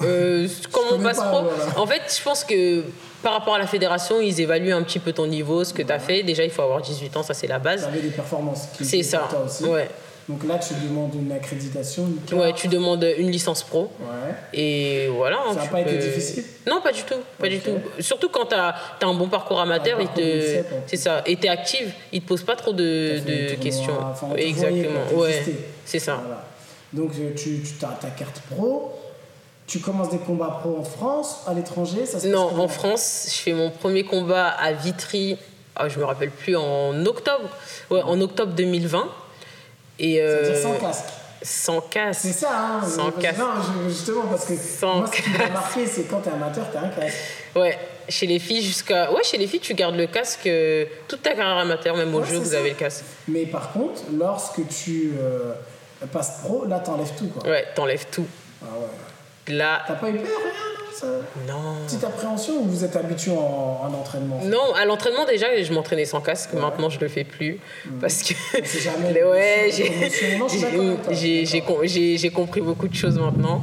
Euh, comment on passe pas, pro voilà. En fait, je pense que par rapport à la fédération, ils évaluent un petit peu ton niveau, ce que tu as fait. Déjà, il faut avoir 18 ans, ça c'est la Tu base. avais des performances C'est ça. toi aussi. Ouais. Donc là, tu demandes une accréditation, une carte. Ouais, tu demandes une licence pro. Ouais. Et voilà. hein, Ça a tu pas été difficile Non, pas du tout. Pas du tout. Surtout quand tu as, un bon parcours amateur, il te... C'est ça. Et tu es active, ils te posent pas trop de, de questions. enfin, Exactement. Ouais. C'est ça. Voilà. Donc euh, tu, tu as ta carte pro. Tu commences des combats pro en France, à l'étranger ça se Non, en France, je fais mon premier combat à Vitry, ah, je me rappelle plus, en octobre. Ouais, en octobre 2020. Et euh, sans casque. sans casque. C'est ça, hein Sans parce- casque. Non, justement, parce que Sans moi, ce qui m'a marqué, c'est quand t'es amateur, t'as un casque. Ouais, chez les filles jusqu'à. Ouais, chez les filles, tu gardes le casque euh, toute ta carrière amateur, même au jeu, vous ça. avez le casque. Mais par contre, lorsque tu euh, passes pro, là, t'enlèves tout, quoi. Ouais, t'enlèves tout. Ah ouais. Là, T'as pas eu peur, rien non, ça... non. Petite appréhension ou vous êtes habitué en, en entraînement? Non, à l'entraînement déjà, je m'entraînais sans casque. Maintenant, je le fais plus parce que C'est jamais Mais ouais, j'ai j'ai- compris beaucoup de choses maintenant.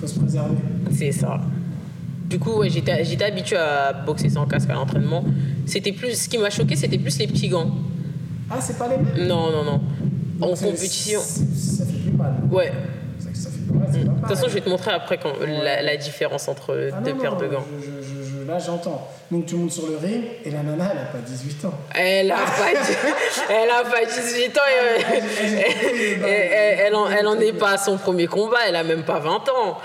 Faut se préserver. C'est ça. Du coup, ouais, j'étais habituée à boxer sans casque à l'entraînement. C'était plus, ce qui m'a choqué, c'était plus les petits gants. Ah, c'est pas les mêmes? Non, non, non. En compétition. Ça fait plus mal. Ouais. De toute façon, je vais te montrer après quand, la, la différence entre Ah deux non, paires non, de gants. je- je- là, j'entends. Donc, tu montes sur le ring et la nana, elle a pas 18 ans. Elle a pas, elle a pas 18 ans. le elle, en, elle en est pas à son premier combat. Elle a même pas 20 ans.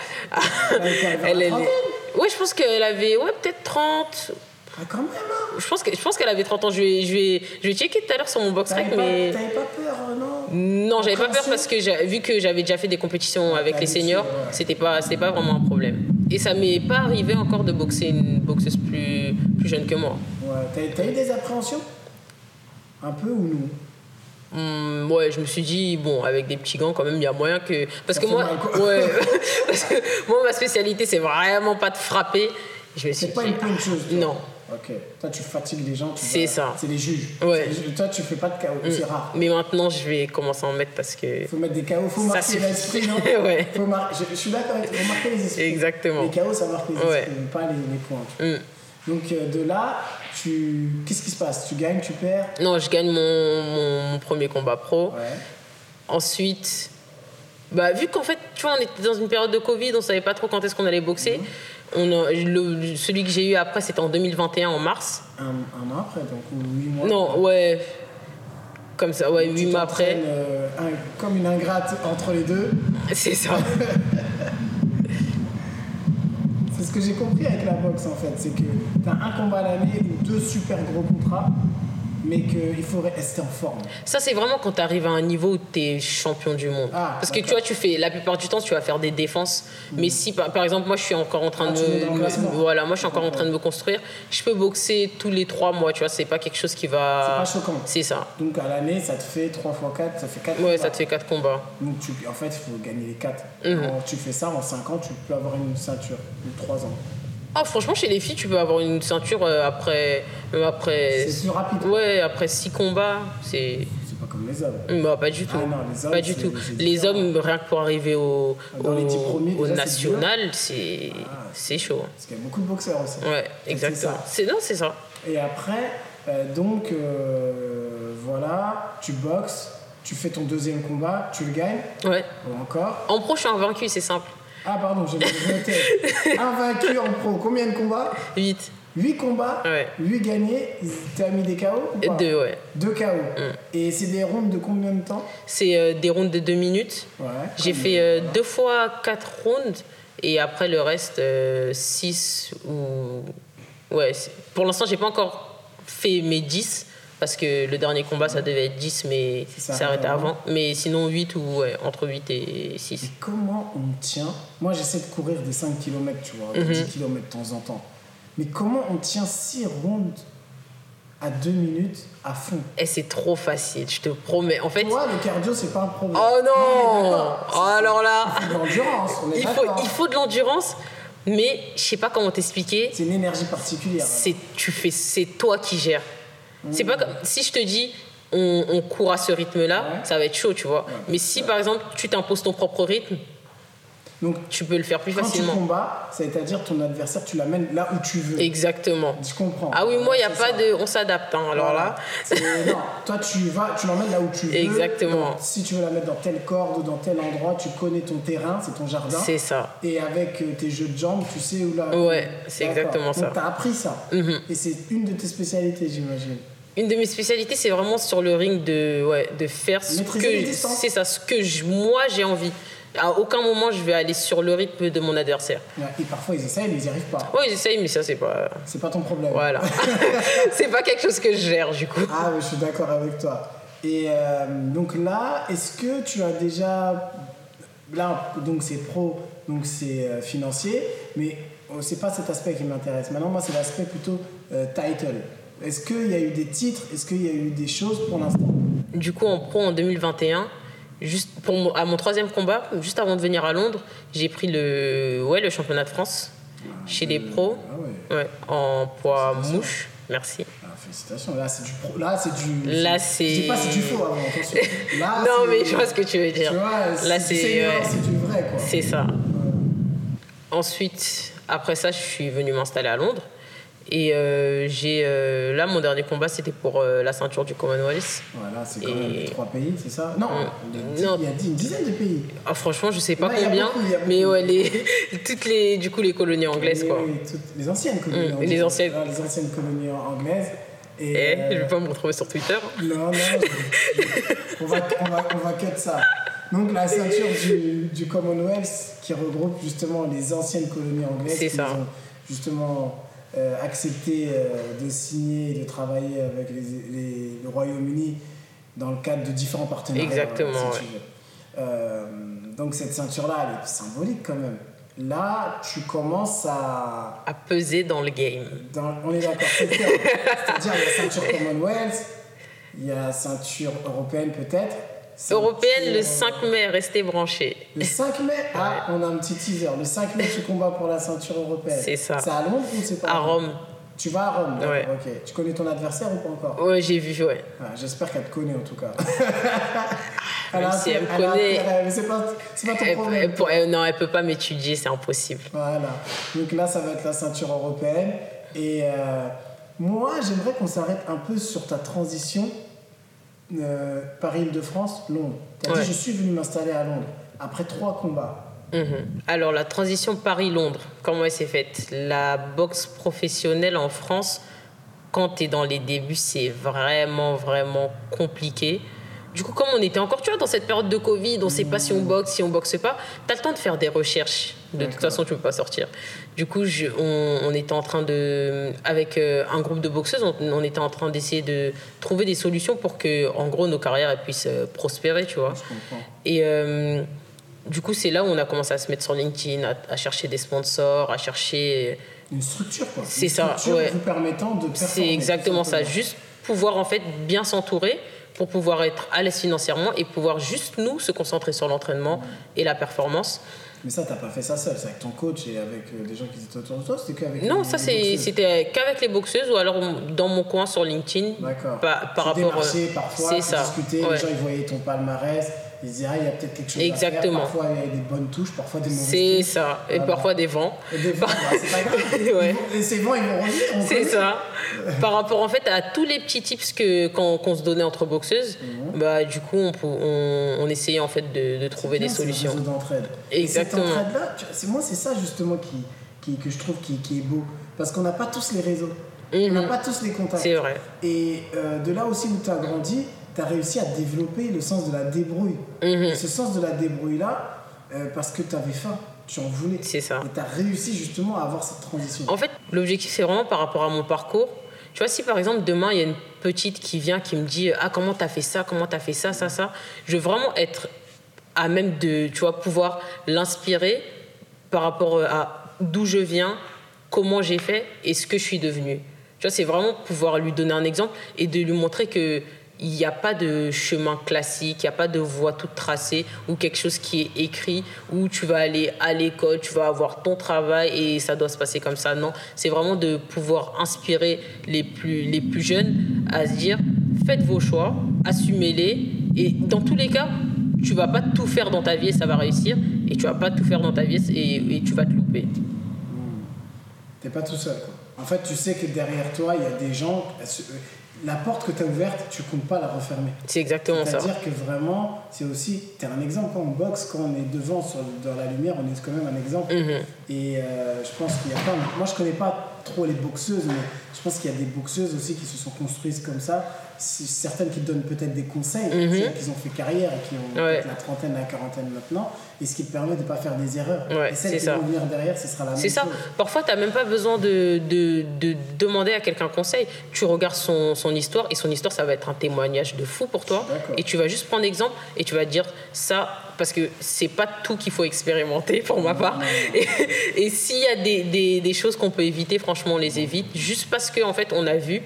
Elle Elle, elle- ouais, je pense qu'elle avait ouais, peut-être 30. Ah, quand même, hein Je pense que- je pense qu'elle avait 30 ans. Je vais, je vais, je vais checker tout à l'heure sur mon box rec, mais. t'avais pas peur, euh, non? Non, j'avais pas peur parce que j'ai- vu que j'avais déjà fait des compétitions avec les seniors, ouais. c'était pas, c'était pas vraiment un problème. Et ça m'est pas arrivé encore de boxer une boxeuse plus, plus jeune que moi. Ouais, t'as, eu des appréhensions? Un peu ou non? Hum, ouais, je me suis dit, bon, avec des petits gants, quand même, il y a moyen que. Parce Ça que moi, ouais, parce que moi, ma spécialité, c'est vraiment pas de frapper. Je me suis pas dit, une puncheuse toi. non. Ok. Toi, tu fatigues les gens. tu C'est ça. C'est les juges. Ouais. Les. Toi, tu fais pas de KO. C'est rare. Mais maintenant, je vais commencer à en mettre parce que. faut mettre des KO. faut marquer l'esprit, non Ouais. faut mar- je, je suis d'accord avec. Faut marquer les esprits. Exactement. Les KO, ça marque les esprits, Ouais. pas les, les points. Hum. Donc, euh, de là, tu... qu'est-ce qui se passe? Tu gagnes, tu perds? Non, je gagne mon, mon- mon premier combat pro. Ouais. Ensuite, bah, vu qu'en fait, tu vois, on était dans une période de Covid, on savait pas trop quand est-ce qu'on allait boxer. Mhm. On a- le- celui que j'ai eu après, c'était en 2021, en mars. Un, un an après, donc, ou huit mois. Non, ouais. Comme ça, ouais, Tu huit mois après. euh, un- comme une ingrate entre les deux. C'est ça. C'est ce que j'ai compris avec la boxe en fait, c'est que tu as un combat à l'année ou deux super gros contrats, mais qu'il faut rester en forme. Ça, c'est vraiment quand tu arrives à un niveau où tu es champion du monde. Ah, Parce que tu vois, tu fais, la plupart du temps, tu vas faire des défenses. Mais si, par, par exemple, moi, je suis encore en train Ah, de me, voilà, moi, je suis encore en train de me construire. Je peux boxer tous les trois mois, tu vois, c'est pas quelque chose qui va. C'est pas choquant. C'est ça. Donc à l'année, ça te fait 3 x 4, ça fait 4 Ouais, ça te fait quatre combats. Donc tu, en fait, il faut gagner les 4. Mhm. tu fais ça en 5 ans, tu peux avoir une ceinture, ou 3 ans. Ah, franchement, chez les filles, tu peux avoir une ceinture euh, après. même après. C'est plus rapide. Ouais, après six combats, c'est. C'est pas comme les hommes. Bah, pas du tout. Ah non, les hommes, pas du tout. Les hommes, rien que pour arriver au, Dans au, les dix premiers, au déjà, c'est national, c'est c'est chaud. Parce qu'il y a beaucoup de boxeurs aussi. Ouais, exactement. C'est non, c'est ça. Et après, euh, donc euh, voilà, tu boxes, tu fais ton deuxième combat, tu le gagnes, Ouais. ou encore. En pro, je suis invaincu, c'est simple. Ah pardon, j'ai noté. Invaincu en pro, combien de combats 8. 8 combats, Ouais. 8 gagnés, t'as mis des KO ou pas 2, ouais. 2 KO. Et c'est des rondes de combien de temps C'est euh, des rounds de 2 minutes. Ouais. J'ai fait euh, deux fois 4 rounds et après le reste 6 ou. Ouais, pour l'instant, j'ai pas encore fait mes 10 parce que le dernier combat ça devait être 10 mais Ça ça arrêté arrête avant. Mais sinon 8 ou ouais, entre 8 et 6. Et comment on tient Moi j'essaie de courir des 5 km, tu vois, Mhm. des 10 km de temps en temps. Mais comment on tient 6 rondes à 2 minutes à fond Et c'est trop facile, je te promets. En fait. Toi, le cardio, c'est pas un problème. Oh non. Oh alors là Il faut de l'endurance, il il faut de l'endurance, mais je sais pas comment t'expliquer. C'est une énergie particulière. C'est tu fais, c'est toi qui gères. C'est pas comme si je te dis on, on court à ce rythme-là, Ouais. ça va être chaud, tu vois. Ouais. Mais si par exemple tu t'imposes ton propre rythme, Donc, tu peux le faire plus quand facilement. tu combats, c'est-à-dire ton adversaire, tu l'amènes là où tu veux. Exactement. Je comprends. Ah oui, moi il y a pas ça. de, on s'adapte. hein, alors Voilà. là, non, toi tu vas, tu l'emmènes là où tu veux. Exactement. Donc, si tu veux la mettre dans telle corde ou dans tel endroit, tu connais ton terrain, c'est ton jardin. c'est ça. Et avec euh, tes jeux de jambes, tu sais où là. Ouais, c'est exactement ça. Donc t'as appris ça. Mhm. Et c'est une de tes spécialités, j'imagine. Une de mes spécialités, c'est vraiment sur le ring de, ouais, de faire ce Maîtriser que c'est ça, ce que je- moi j'ai envie. À aucun moment je vais aller sur le rythme de mon adversaire. Et parfois ils essayent, mais ils n'y arrivent pas. Ouais, j'essaye, mais ça c'est pas, C'est pas ton problème. voilà, c'est pas quelque chose que je gère du coup. Ah, mais je suis d'accord avec toi. Et euh, donc là, est-ce que tu as déjà. Là, donc c'est pro, donc c'est euh, financier, mais euh, c'est pas cet aspect qui m'intéresse. Maintenant, moi, c'est l'aspect plutôt euh, title. Est-ce qu'il y a eu des titres? Est-ce qu'il y a eu des choses pour l'instant? Du coup, en pro en 2021, juste pour à mon troisième combat, juste avant de venir à Londres, j'ai pris le, ouais, le championnat de France chez les pros, Ah ouais. ouais, en poids mouche. Merci. Ah, félicitations. Là, c'est du pro. Là, c'est du. Là, Je c'est- dis pas c'est du faux avant, attention. Là, non, mais je vois ce que tu veux dire. Tu vois, Là, c'est c'est ouais, du vrai, quoi. c'est ça. Ensuite, après ça, je suis venue m'installer à Londres. Et euh, j'ai euh, là, mon dernier combat, c'était pour euh, la ceinture du Commonwealth. Voilà, c'est quand Et- même les trois pays, c'est ça? Non, Mm. Non. il y a dix- une dizaine de pays. Ah, franchement, je sais pas y a combien, beaucoup, y a mais ouais, les, toutes les, du coup, les colonies anglaises, quoi. toutes- les anciennes colonies Mm, anglaises. les anciennes. Ah, les anciennes colonies anglaises. Et, Eh, je vais pas me retrouver sur Twitter. Non, non, on, va, on, va, on va cut ça. Donc la ceinture du, du Commonwealth qui regroupe justement les anciennes colonies anglaises C'est ça. ont justement euh, accepté euh, de signer et de travailler avec les, les- le Royaume-Uni dans le cadre de différents partenariats. Exactement, si ouais. tu veux. Euh, donc cette ceinture-là, elle est symbolique quand même. Là, tu commences à... À peser dans le game. dans- on est d'accord, c'est. C'est-à-dire, il y a ceinture Commonwealth, il y a ceinture européenne peut-être. Européenne, le 5 mai, restez branchés. Le 5 mai, ah, on a un petit teaser. Le 5 mai, tu combats pour la ceinture européenne. C'est ça. C'est à Londres ou c'est pas À Rome. Tu vas à Rome, Ouais. ok. Tu connais ton adversaire ou pas encore Ouais, j'ai vu, ouais. Ah, J'espère qu'elle te connaît en tout cas. Même si elle me connaît. mais c'est pas, c'est pas ton Elle, problème. elle pour- elle- non, elle peut pas m'étudier, c'est impossible. Voilà. Donc là, ça va être la ceinture européenne. Et euh, moi, j'aimerais qu'on s'arrête un peu sur ta transition euh, Paris-Île-de-France, Londres. Tu as Ouais. dit, je suis venu m'installer à Londres après trois combats. Mhm. Alors, la transition Paris-Londres, comment elle s'est faite? La boxe professionnelle en France, quand tu es dans les débuts, c'est vraiment, vraiment compliqué. Du coup, comme on était encore, tu vois, dans cette période de Covid, on ne sait pas si on boxe, si on boxe pas, tu as le temps de faire des recherches. De toute façon, tu ne peux pas sortir. Du coup, je- on, on était en train de, avec euh, un groupe de boxeuses, on, on était en train d'essayer de trouver des solutions pour que, en gros, nos carrières elles puissent euh, prospérer, tu vois. Et euh, du coup, c'est là où on a commencé à se mettre sur LinkedIn, à, à chercher des sponsors, à chercher. Une structure, quoi. C'est Une ça, structure ouais. vous permettant de. C'est exactement ça. Juste pouvoir en fait bien s'entourer pour pouvoir être à l'aise financièrement et pouvoir juste nous se concentrer sur l'entraînement et la performance. Mais ça, t'as pas fait ça seul. C'est avec ton coach et avec euh, des gens qui étaient autour de toi. C'était qu'avec Non, les- ça c'était qu'avec les boxeuses ou alors dans mon coin sur LinkedIn. D'accord. Par, par Tu rapport. euh, parfois, c'est tu ça. discutais, ouais. les gens ils voyaient ton palmarès, ils disaient ah il y a peut-être quelque chose Exactement. à faire. Parfois il y avait des bonnes touches, parfois des mauvaises C'est ça. Et Voilà. parfois des vents. Et des fois, bah, c'est pas grave. Ouais. Vont- ces vents ils vont revenir. C'est ça. Par rapport en fait à tous les petits tips que qu'on qu'on se donnait entre boxeuses, Mhm. bah du coup on, on, on essayait en fait de, de trouver des Bien, c'est le solutions. réseau d'entraide. Exactement. Et cette entraide-là, c'est moi c'est ça justement qui, qui, que je trouve qui, qui est beau. Parce qu'on n'a pas tous les réseaux. On n'a Mhm. pas tous les contacts. C'est vrai. Et euh, de là aussi où tu as grandi, tu as réussi à développer le sens de la débrouille. Mhm. Ce sens de la débrouille-là, euh, parce que tu avais faim, tu en voulais. C'est ça. Et tu as réussi justement à avoir cette transition. En fait, l'objectif, c'est vraiment par rapport à mon parcours. Tu vois, si par exemple, demain, il y a une petite qui vient, qui me dit Ah, comment t'as fait ça Comment t'as fait ça, ça, ça? Je veux vraiment être à même de, tu vois, pouvoir l'inspirer par rapport à d'où je viens, comment j'ai fait et ce que je suis devenu. Tu vois, c'est vraiment pouvoir lui donner un exemple et de lui montrer que il n'y a pas de chemin classique, il n'y a pas de voie toute tracée ou quelque chose qui est écrit où tu vas aller à l'école, tu vas avoir ton travail et ça doit se passer comme ça. Non, c'est vraiment de pouvoir inspirer les plus, les plus jeunes à se dire faites vos choix, assumez-les et dans tous les cas, tu vas pas tout faire dans ta vie et ça va réussir et tu vas pas tout faire dans ta vie et, et tu vas te louper. T'es pas tout seul. Quoi. En fait, tu sais que derrière toi, il y a des gens. La porte que tu as ouverte, tu comptes pas la refermer. C'est exactement ça. C'est-à-dire que vraiment, c'est aussi. Tu es un exemple quand on boxe, quand on est devant sur, dans la lumière, on est quand même un exemple. Mhm. Et euh, je pense qu'il y a pas. Moi, je connais pas trop les boxeuses, mais je pense qu'il y a des boxeuses aussi qui se sont construites comme ça. Certaines qui donnent peut-être des conseils, celles qui ont fait carrière et qui ont Ouais. la trentaine, la quarantaine maintenant, et ce qui te permet de ne pas faire des erreurs. Ouais, et celles qui ça. vont venir derrière, ce sera la même C'est ça. Parfois, tu n'as même pas besoin de, de, de demander à quelqu'un conseil. Tu regardes son, son histoire et son histoire, ça va être un témoignage de fou pour toi. Et tu vas juste prendre exemple et tu vas dire ça parce que c'est pas tout qu'il faut expérimenter pour ma part. Et, et s'il y a des, des, des choses qu'on peut éviter, franchement, on les évite juste parce qu'en en fait, on a vu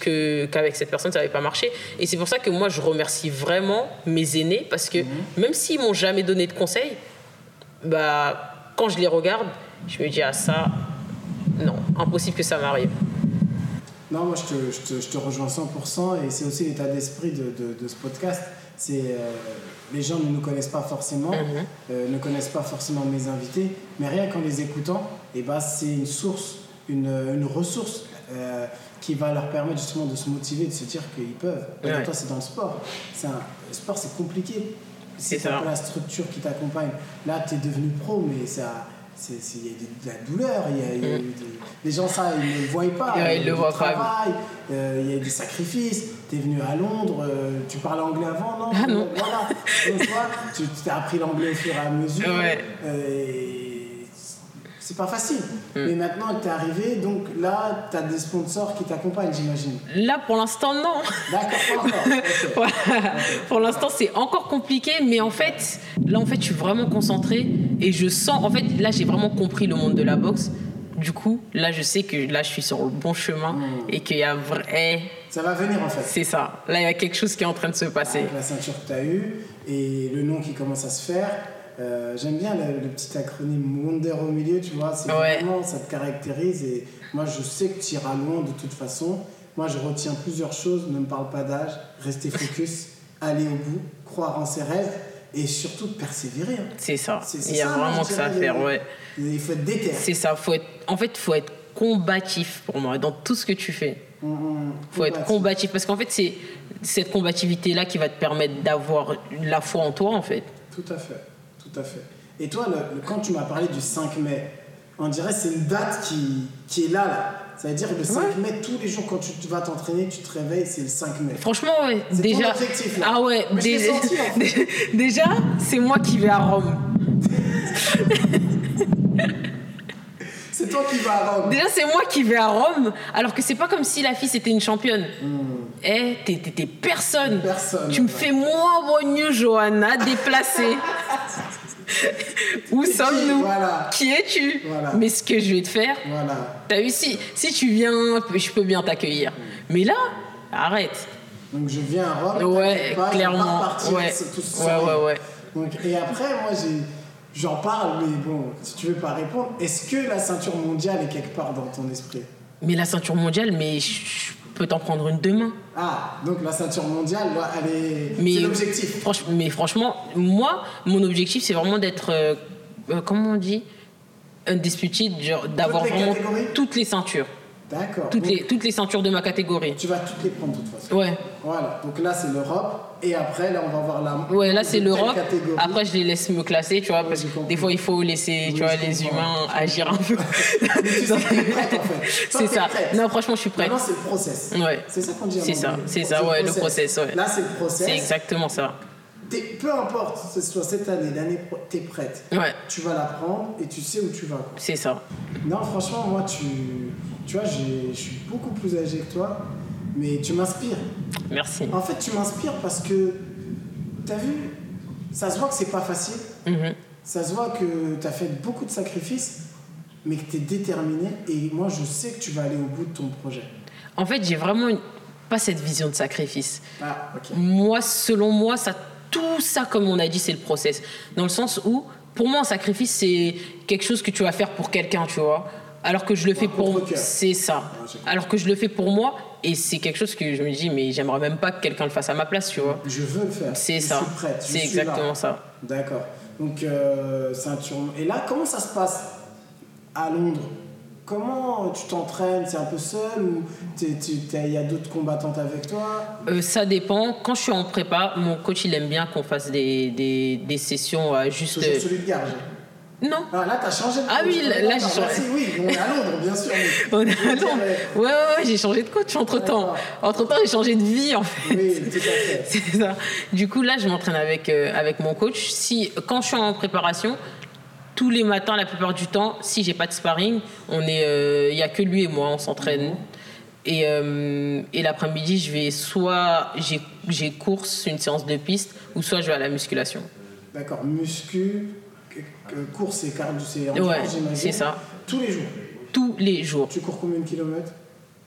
que qu'avec cette personne ça n'avait pas marché. Et c'est pour ça que moi je remercie vraiment mes aînés parce que même s'ils m'ont jamais donné de conseils, bah quand je les regarde, je me dis ah ça, non, impossible que ça m'arrive. Non, moi je te, je te, je te rejoins 100% et c'est aussi l'état d'esprit de, de, de, ce podcast. C'est euh, les gens ne nous connaissent pas forcément, Mhm. euh, ne connaissent pas forcément mes invités, mais rien qu'en les écoutant, et ben, c'est une source, une, une ressource euh, qui va leur permettre justement de se motiver, de se dire qu'ils peuvent. Et Ouais. toi, c'est dans le sport. C'est un, le sport, c'est compliqué. C'est la structure qui t'accompagne. Là, tu es devenu pro, mais ça. Il y a de, la douleur, il y a, y des- les gens ça ils ne le voient pas. Mm. Ils le voient pas. euh, il y a des sacrifices. Tu es venu à Londres, euh, tu parles anglais avant, non? Ah non. Voilà. Donc, tu t'as appris l'anglais au fur et à mesure. Ouais. Euh, et c'est pas facile. Mm. Mais maintenant tu es arrivé, donc là, tu as des sponsors qui t'accompagnent, j'imagine. Là pour l'instant non. D'accord. Pour l'instant, c'est encore compliqué, mais en fait, là, en fait, je suis vraiment concentrée et je sens, en fait, là, j'ai vraiment compris le monde de la boxe. Du coup, là, je sais que là, je suis sur le bon chemin et qu'il y a vrai. Ça va venir en fait. C'est ça. Là, il y a quelque chose qui est en train de se passer. Avec la ceinture que tu as eue et le nom qui commence à se faire. Euh, J'aime bien le, le petit acronyme Wonder au milieu, tu vois. C'est Ouais. vraiment, ça te caractérise. Et moi, je sais que tu iras loin de toute façon. Moi, je retiens plusieurs choses. Ne me parle pas d'âge, rester focus, aller au bout, croire en ses rêves et surtout persévérer. hein. C'est ça. C'est- c'est Il y a ça, vraiment que ça à faire, ouais. Il faut être déter. C'est ça. Faut être, en fait, faut être combatif pour moi dans tout ce que tu fais. Hum, faut être combatif parce qu'en fait, c'est cette combativité là qui va te permettre d'avoir la foi en toi, en fait. Tout à fait, tout à fait. Et toi, le- le- quand tu m'as parlé du 5 mai, on dirait que c'est une date qui, qui est là, là. Ça veut dire que le 5 mai, tous les jours quand tu vas t'entraîner, tu te réveilles, c'est le 5 mai. Franchement, ouais, ton déjà. objectif, là. Ah ouais, Mais déjà, senti, déjà, c'est moi qui vais à Rome. C'est toi qui vas à Rome. Déjà, c'est moi qui vais à Rome, alors que c'est pas comme si la fille c'était une championne. Eh, t'es, personne. Hmm. Personne, Tu me ouais. fais moi, Bonne Johanna, déplacée. Où sommes-nous Voilà. Qui es-tu Voilà. Mais ce que je vais te faire, Voilà. t'as vu, si, si tu viens, je peux bien t'accueillir. Mais là, arrête. Donc je viens à Rome. Ouais, pas, clairement. pas Ouais. tout Ouais, ouais, ouais. Donc, et après, moi, j'en parle, mais bon, si tu veux pas répondre, est-ce que la ceinture mondiale est quelque part dans ton esprit? Mais la ceinture mondiale, mais je peux t'en prendre une demain. Ah, donc la ceinture mondiale, elle est. Mais, C'est l'objectif. franch- mais franchement, moi, mon objectif, c'est vraiment d'être, euh, euh, comment on dit, undisputed, genre d'avoir vraiment catégories toutes les ceintures. D'accord. Toutes Donc, les, toutes les ceintures de ma catégorie. Tu vas toutes les prendre de toute façon. Ouais, Voilà, donc là c'est l'Europe, et après là on va voir la. ouais là c'est l'Europe. Après, je les laisse me classer, tu vois, parce que des fois, il faut laisser, Oui, tu vois, les humains agir un peu. C'est ça. prête. Non, franchement, je suis prête. Maintenant c'est le process. Ouais. C'est ça qu'on dit C'est ça, c'est ça, ouais, le process, ouais. Là c'est le process. C'est exactement ça. T'es- peu importe, que ce soit cette année, l'année t'es prête. Ouais, Tu vas la prendre et tu sais où tu vas. c'est ça. Non, franchement, moi, tu, tu vois, je suis beaucoup plus âgé que toi, mais tu m'inspires. Merci. En fait, tu m'inspires parce que, t'as vu, ça se voit que c'est pas facile. Mhm. Ça se voit que tu as fait beaucoup de sacrifices, mais que tu es déterminé. Et moi, je sais que tu vas aller au bout de ton projet. En fait, j'ai vraiment une- pas cette vision de sacrifice. Ah, ok. Moi, selon moi, ça, tout ça, comme on a dit, c'est le process. Dans le sens où, pour moi, un sacrifice, c'est quelque chose que tu vas faire pour quelqu'un, tu vois. Alors que je le fais pour. C'est ça. Alors que je le fais pour moi, et c'est quelque chose que je me dis, mais j'aimerais même pas que quelqu'un le fasse à ma place, tu vois. Je veux le faire. C'est je ça. suis prête. je C'est suis là. exactement ça. D'accord. Donc, euh, ceinture. Et là, comment ça se passe à Londres? Comment tu t'entraînes? C'est un peu seul ou il y a d'autres combattantes avec toi? Euh, ça dépend. Quand je suis en prépa, mon coach, il aime bien qu'on fasse des, des, des sessions à juste. Toujours celui de garde. Non. Ah, là, t'as changé de Ah coach. oui, là, D'accord, j'ai changé. Oui, on est à Londres, bien sûr. On est à Londres. euh, Ouais, ouais, ouais, j'ai changé de coach entre temps. Entre temps, j'ai changé de vie, en fait. Oui, tout à fait. C'est ça. Du coup, là, je m'entraîne avec, euh, avec mon coach. Si, quand je suis en préparation, tous les matins, la plupart du temps, si j'ai pas de sparring, on est, euh, il y a que lui et moi, on s'entraîne. Et, euh, et l'après-midi, je vais soit j'ai, course, une séance de piste, ou soit je vais à la musculation. D'accord, muscu, course et cardio, c'est Ouais, c'est ça. Tous les jours. Tous les jours. Tu cours combien de kilomètres?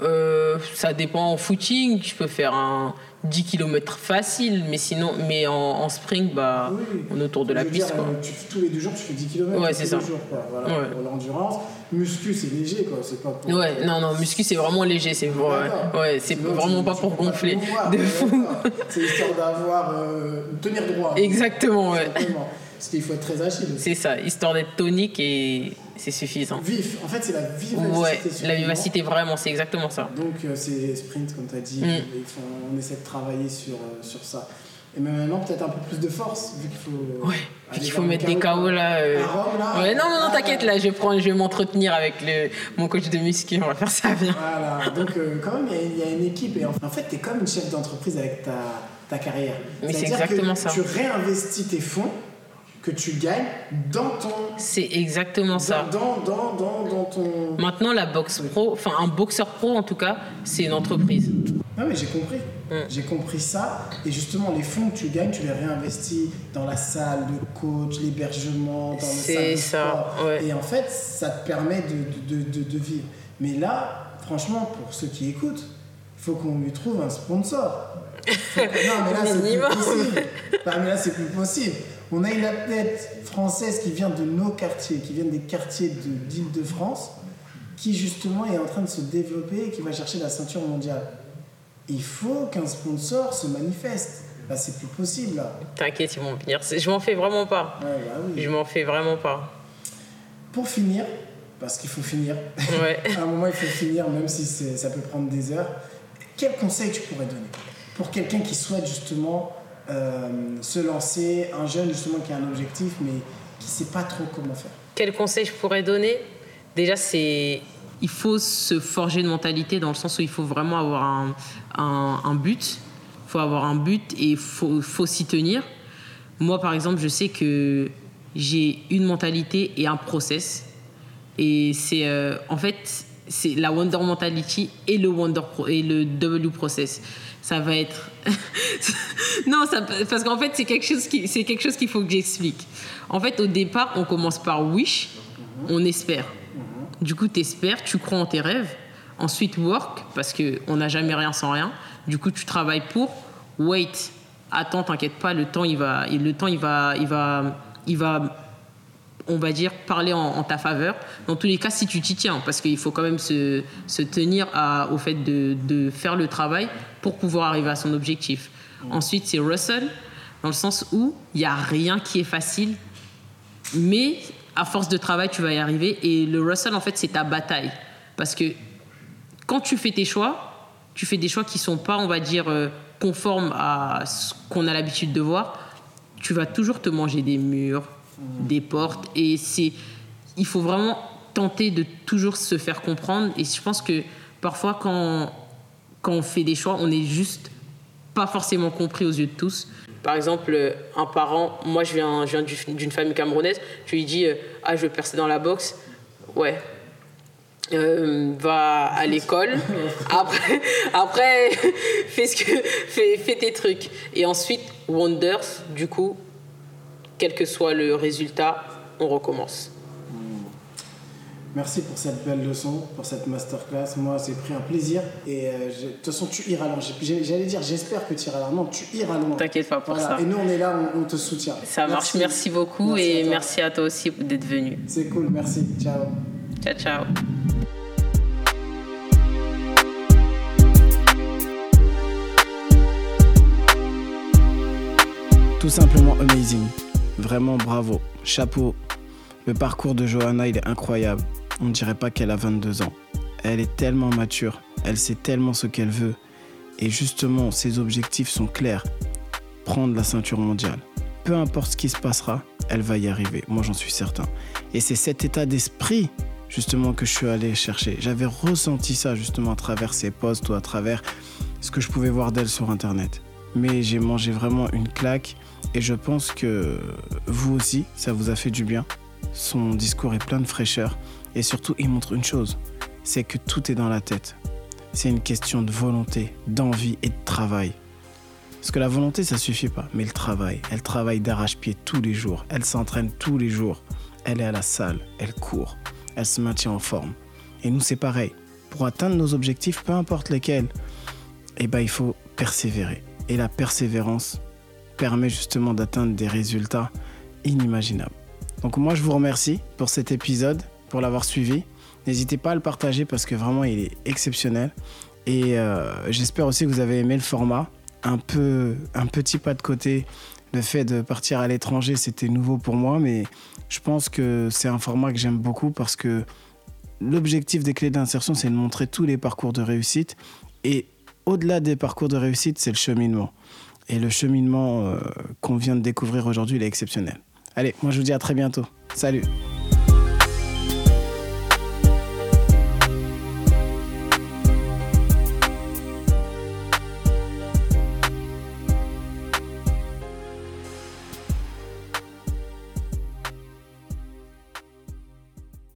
Euh, ça dépend en footing. Je peux faire un 10 km facile, mais sinon, mais en, en sprint, bah, Oui. on est autour de la piste. dire, quoi. tu fais tous les deux jours, tu fais 10 km. Ouais, c'est ça. Jours, quoi. Voilà, Ouais. Pour l'endurance. Muscu, c'est léger, quoi. C'est pas pour. Ouais, non, non, muscu, c'est vraiment léger. C'est pour, ouais, c'est vraiment tu- pas tu pour gonfler. promouvoir, De fou. C'est histoire d'avoir. euh, tenir droit. Exactement, ouais. Exactement. Parce qu'il faut être très agile. C'est ça, histoire d'être tonique et c'est suffisant. Vif. En fait, c'est la vivacité. Ouais, la vivacité, vraiment, c'est exactement ça. Donc, euh, c'est sprint, comme tu as dit. Mm. On essaie de travailler sur, euh, sur ça. Et mais maintenant, peut-être un peu plus de force, vu qu'il faut. Ouais, aller il vers faut mettre des KO là. euh. À Rome, là. Ouais, non, non, non, Là, t'inquiète, là, je, prends, je vais m'entretenir avec le, mon coach de muscu, on va faire ça bien. Voilà, donc euh, quand même, il y a- il y, a une équipe. Et en en fait, tu es comme une chef d'entreprise avec ta, ta carrière. Mais c'est exactement que ça. Tu réinvestis tes fonds que tu gagnes dans ton. C'est exactement ça. Dans, dans, dans, dans ton. Maintenant, la boxe pro, enfin un boxeur pro en tout cas, c'est une entreprise. Non, mais j'ai compris. Mm. J'ai compris ça. Et justement, les fonds que tu gagnes, tu les réinvestis dans la salle de coach, l'hébergement, dans le C'est de ça, ouais. Et en fait, ça te permet de, de, de, de vivre. Mais là, franchement, pour ceux qui écoutent, il faut qu'on lui trouve un sponsor. Non, mais là, c'est plus possible. Non, mais là, c'est plus possible. On a une athlète française qui vient de nos quartiers, qui vient des quartiers de- d'Île-de-France, qui justement est en train de se développer et qui va chercher la ceinture mondiale. Il faut qu'un sponsor se manifeste. C'est plus possible, là. T'inquiète, ils vont venir. Je m'en fais vraiment pas. Ouais, bah oui. Je m'en fais vraiment pas. Pour finir, parce qu'il faut finir, Ouais. à un moment, il faut finir, même si ça peut prendre des heures. Quel conseil tu pourrais donner pour quelqu'un qui souhaite justement se lancer, un jeune justement qui a un objectif, mais qui ne sait pas trop comment faire Quel conseil je pourrais donner? Déjà, c'est. Il faut se forger une mentalité dans le sens où il faut vraiment avoir un, but. Il faut avoir un but et il faut, s'y tenir. Moi, par exemple, je sais que j'ai une mentalité et un process. Et c'est. euh, en fait, c'est la Wonder Mentality et le, Wonder et le W Process. Ça va être. non, parce qu'en fait, c'est quelque chose qui- c'est quelque chose qu'il faut que j'explique. En fait, au départ, on commence par wish, on espère. Du coup, tu espères, tu crois en tes rêves. Ensuite, work, parce qu'on n'a jamais rien sans rien. Du coup, tu travailles pour. Wait, attends, t'inquiète pas, le temps, il va, le temps, il va, il va, il va on va dire, parler en, ta faveur. Dans tous les cas, si tu t'y tiens, parce qu'il faut quand même se, tenir au fait de, de faire le travail pour pouvoir arriver à son objectif. Ensuite, c'est Russell, dans le sens où il n'y a rien qui est facile, mais à force de travail, tu vas y arriver. Et le Russell, en fait, c'est ta bataille. Parce que quand tu fais tes choix, tu fais des choix qui sont pas, on va dire, euh, conformes à ce qu'on a l'habitude de voir. Tu vas toujours te manger des murs, des portes, et c'est, il faut vraiment tenter de toujours se faire comprendre. Et je pense que parfois, quand quand on fait des choix, on n'est juste pas forcément compris aux yeux de tous. Par exemple, euh, un parent, moi je viens, je viens du- d'une famille camerounaise, tu lui dis euh, Ah, je veux percer dans la boxe. Ouais. Euh, va à l'école. Après, après fais, ce que, fais, fais tes trucs. Et ensuite, Wonders, du coup, quel que soit le résultat, on recommence. Merci pour cette belle leçon, pour cette masterclass. Moi, c'est pris un plaisir. Et euh, je- de toute façon, tu iras loin. J'allais dire, j'espère que tu iras loin. Non, tu iras loin. T'inquiète pas pour Voilà. ça. Et nous, on est là, on, on te soutient. Ça marche. Merci beaucoup Merci et merci à toi aussi d'être venu. C'est cool, merci. Ciao. Ciao, ciao. Tout simplement amazing. Vraiment bravo. Chapeau. Le parcours de Johanna, il est incroyable. On ne dirait pas qu'elle a 22 ans. Elle est tellement mature. Elle sait tellement ce qu'elle veut. Et justement, ses objectifs sont clairs. Prendre la ceinture mondiale. Peu importe ce qui se passera, elle va y arriver. Moi, j'en suis certain. Et c'est cet état d'esprit, justement, que je suis allé chercher. J'avais ressenti ça, justement, à travers ses posts ou à travers ce que je pouvais voir d'elle sur Internet. Mais j'ai mangé vraiment une claque et je pense que vous aussi, ça vous a fait du bien. Son discours est plein de fraîcheur et surtout, il montre une chose, c'est que tout est dans la tête. C'est une question de volonté, d'envie et de travail. Parce que la volonté, ça suffit pas, mais le travail, elle travaille d'arrache-pied tous les jours, elle s'entraîne tous les jours, elle est à la salle, elle court, elle se maintient en forme. Et nous, c'est pareil. pour atteindre nos objectifs, peu importe lesquels, eh ben, il faut persévérer. Et la persévérance permet justement d'atteindre des résultats inimaginables. Donc moi, je vous remercie pour cet épisode, pour l'avoir suivi. N'hésitez pas à le partager parce que vraiment, il est exceptionnel. Et euh, j'espère aussi que vous avez aimé le format. Un peu, un petit pas de côté. Le fait de partir à l'étranger, c'était nouveau pour moi, mais je pense que c'est un format que j'aime beaucoup parce que l'objectif des clés d'insertion, c'est de montrer tous les parcours de réussite. Et au-delà des parcours de réussite, c'est le cheminement. Et le cheminement euh, qu'on vient de découvrir aujourd'hui, il est exceptionnel. Allez, moi je vous dis à très bientôt. Salut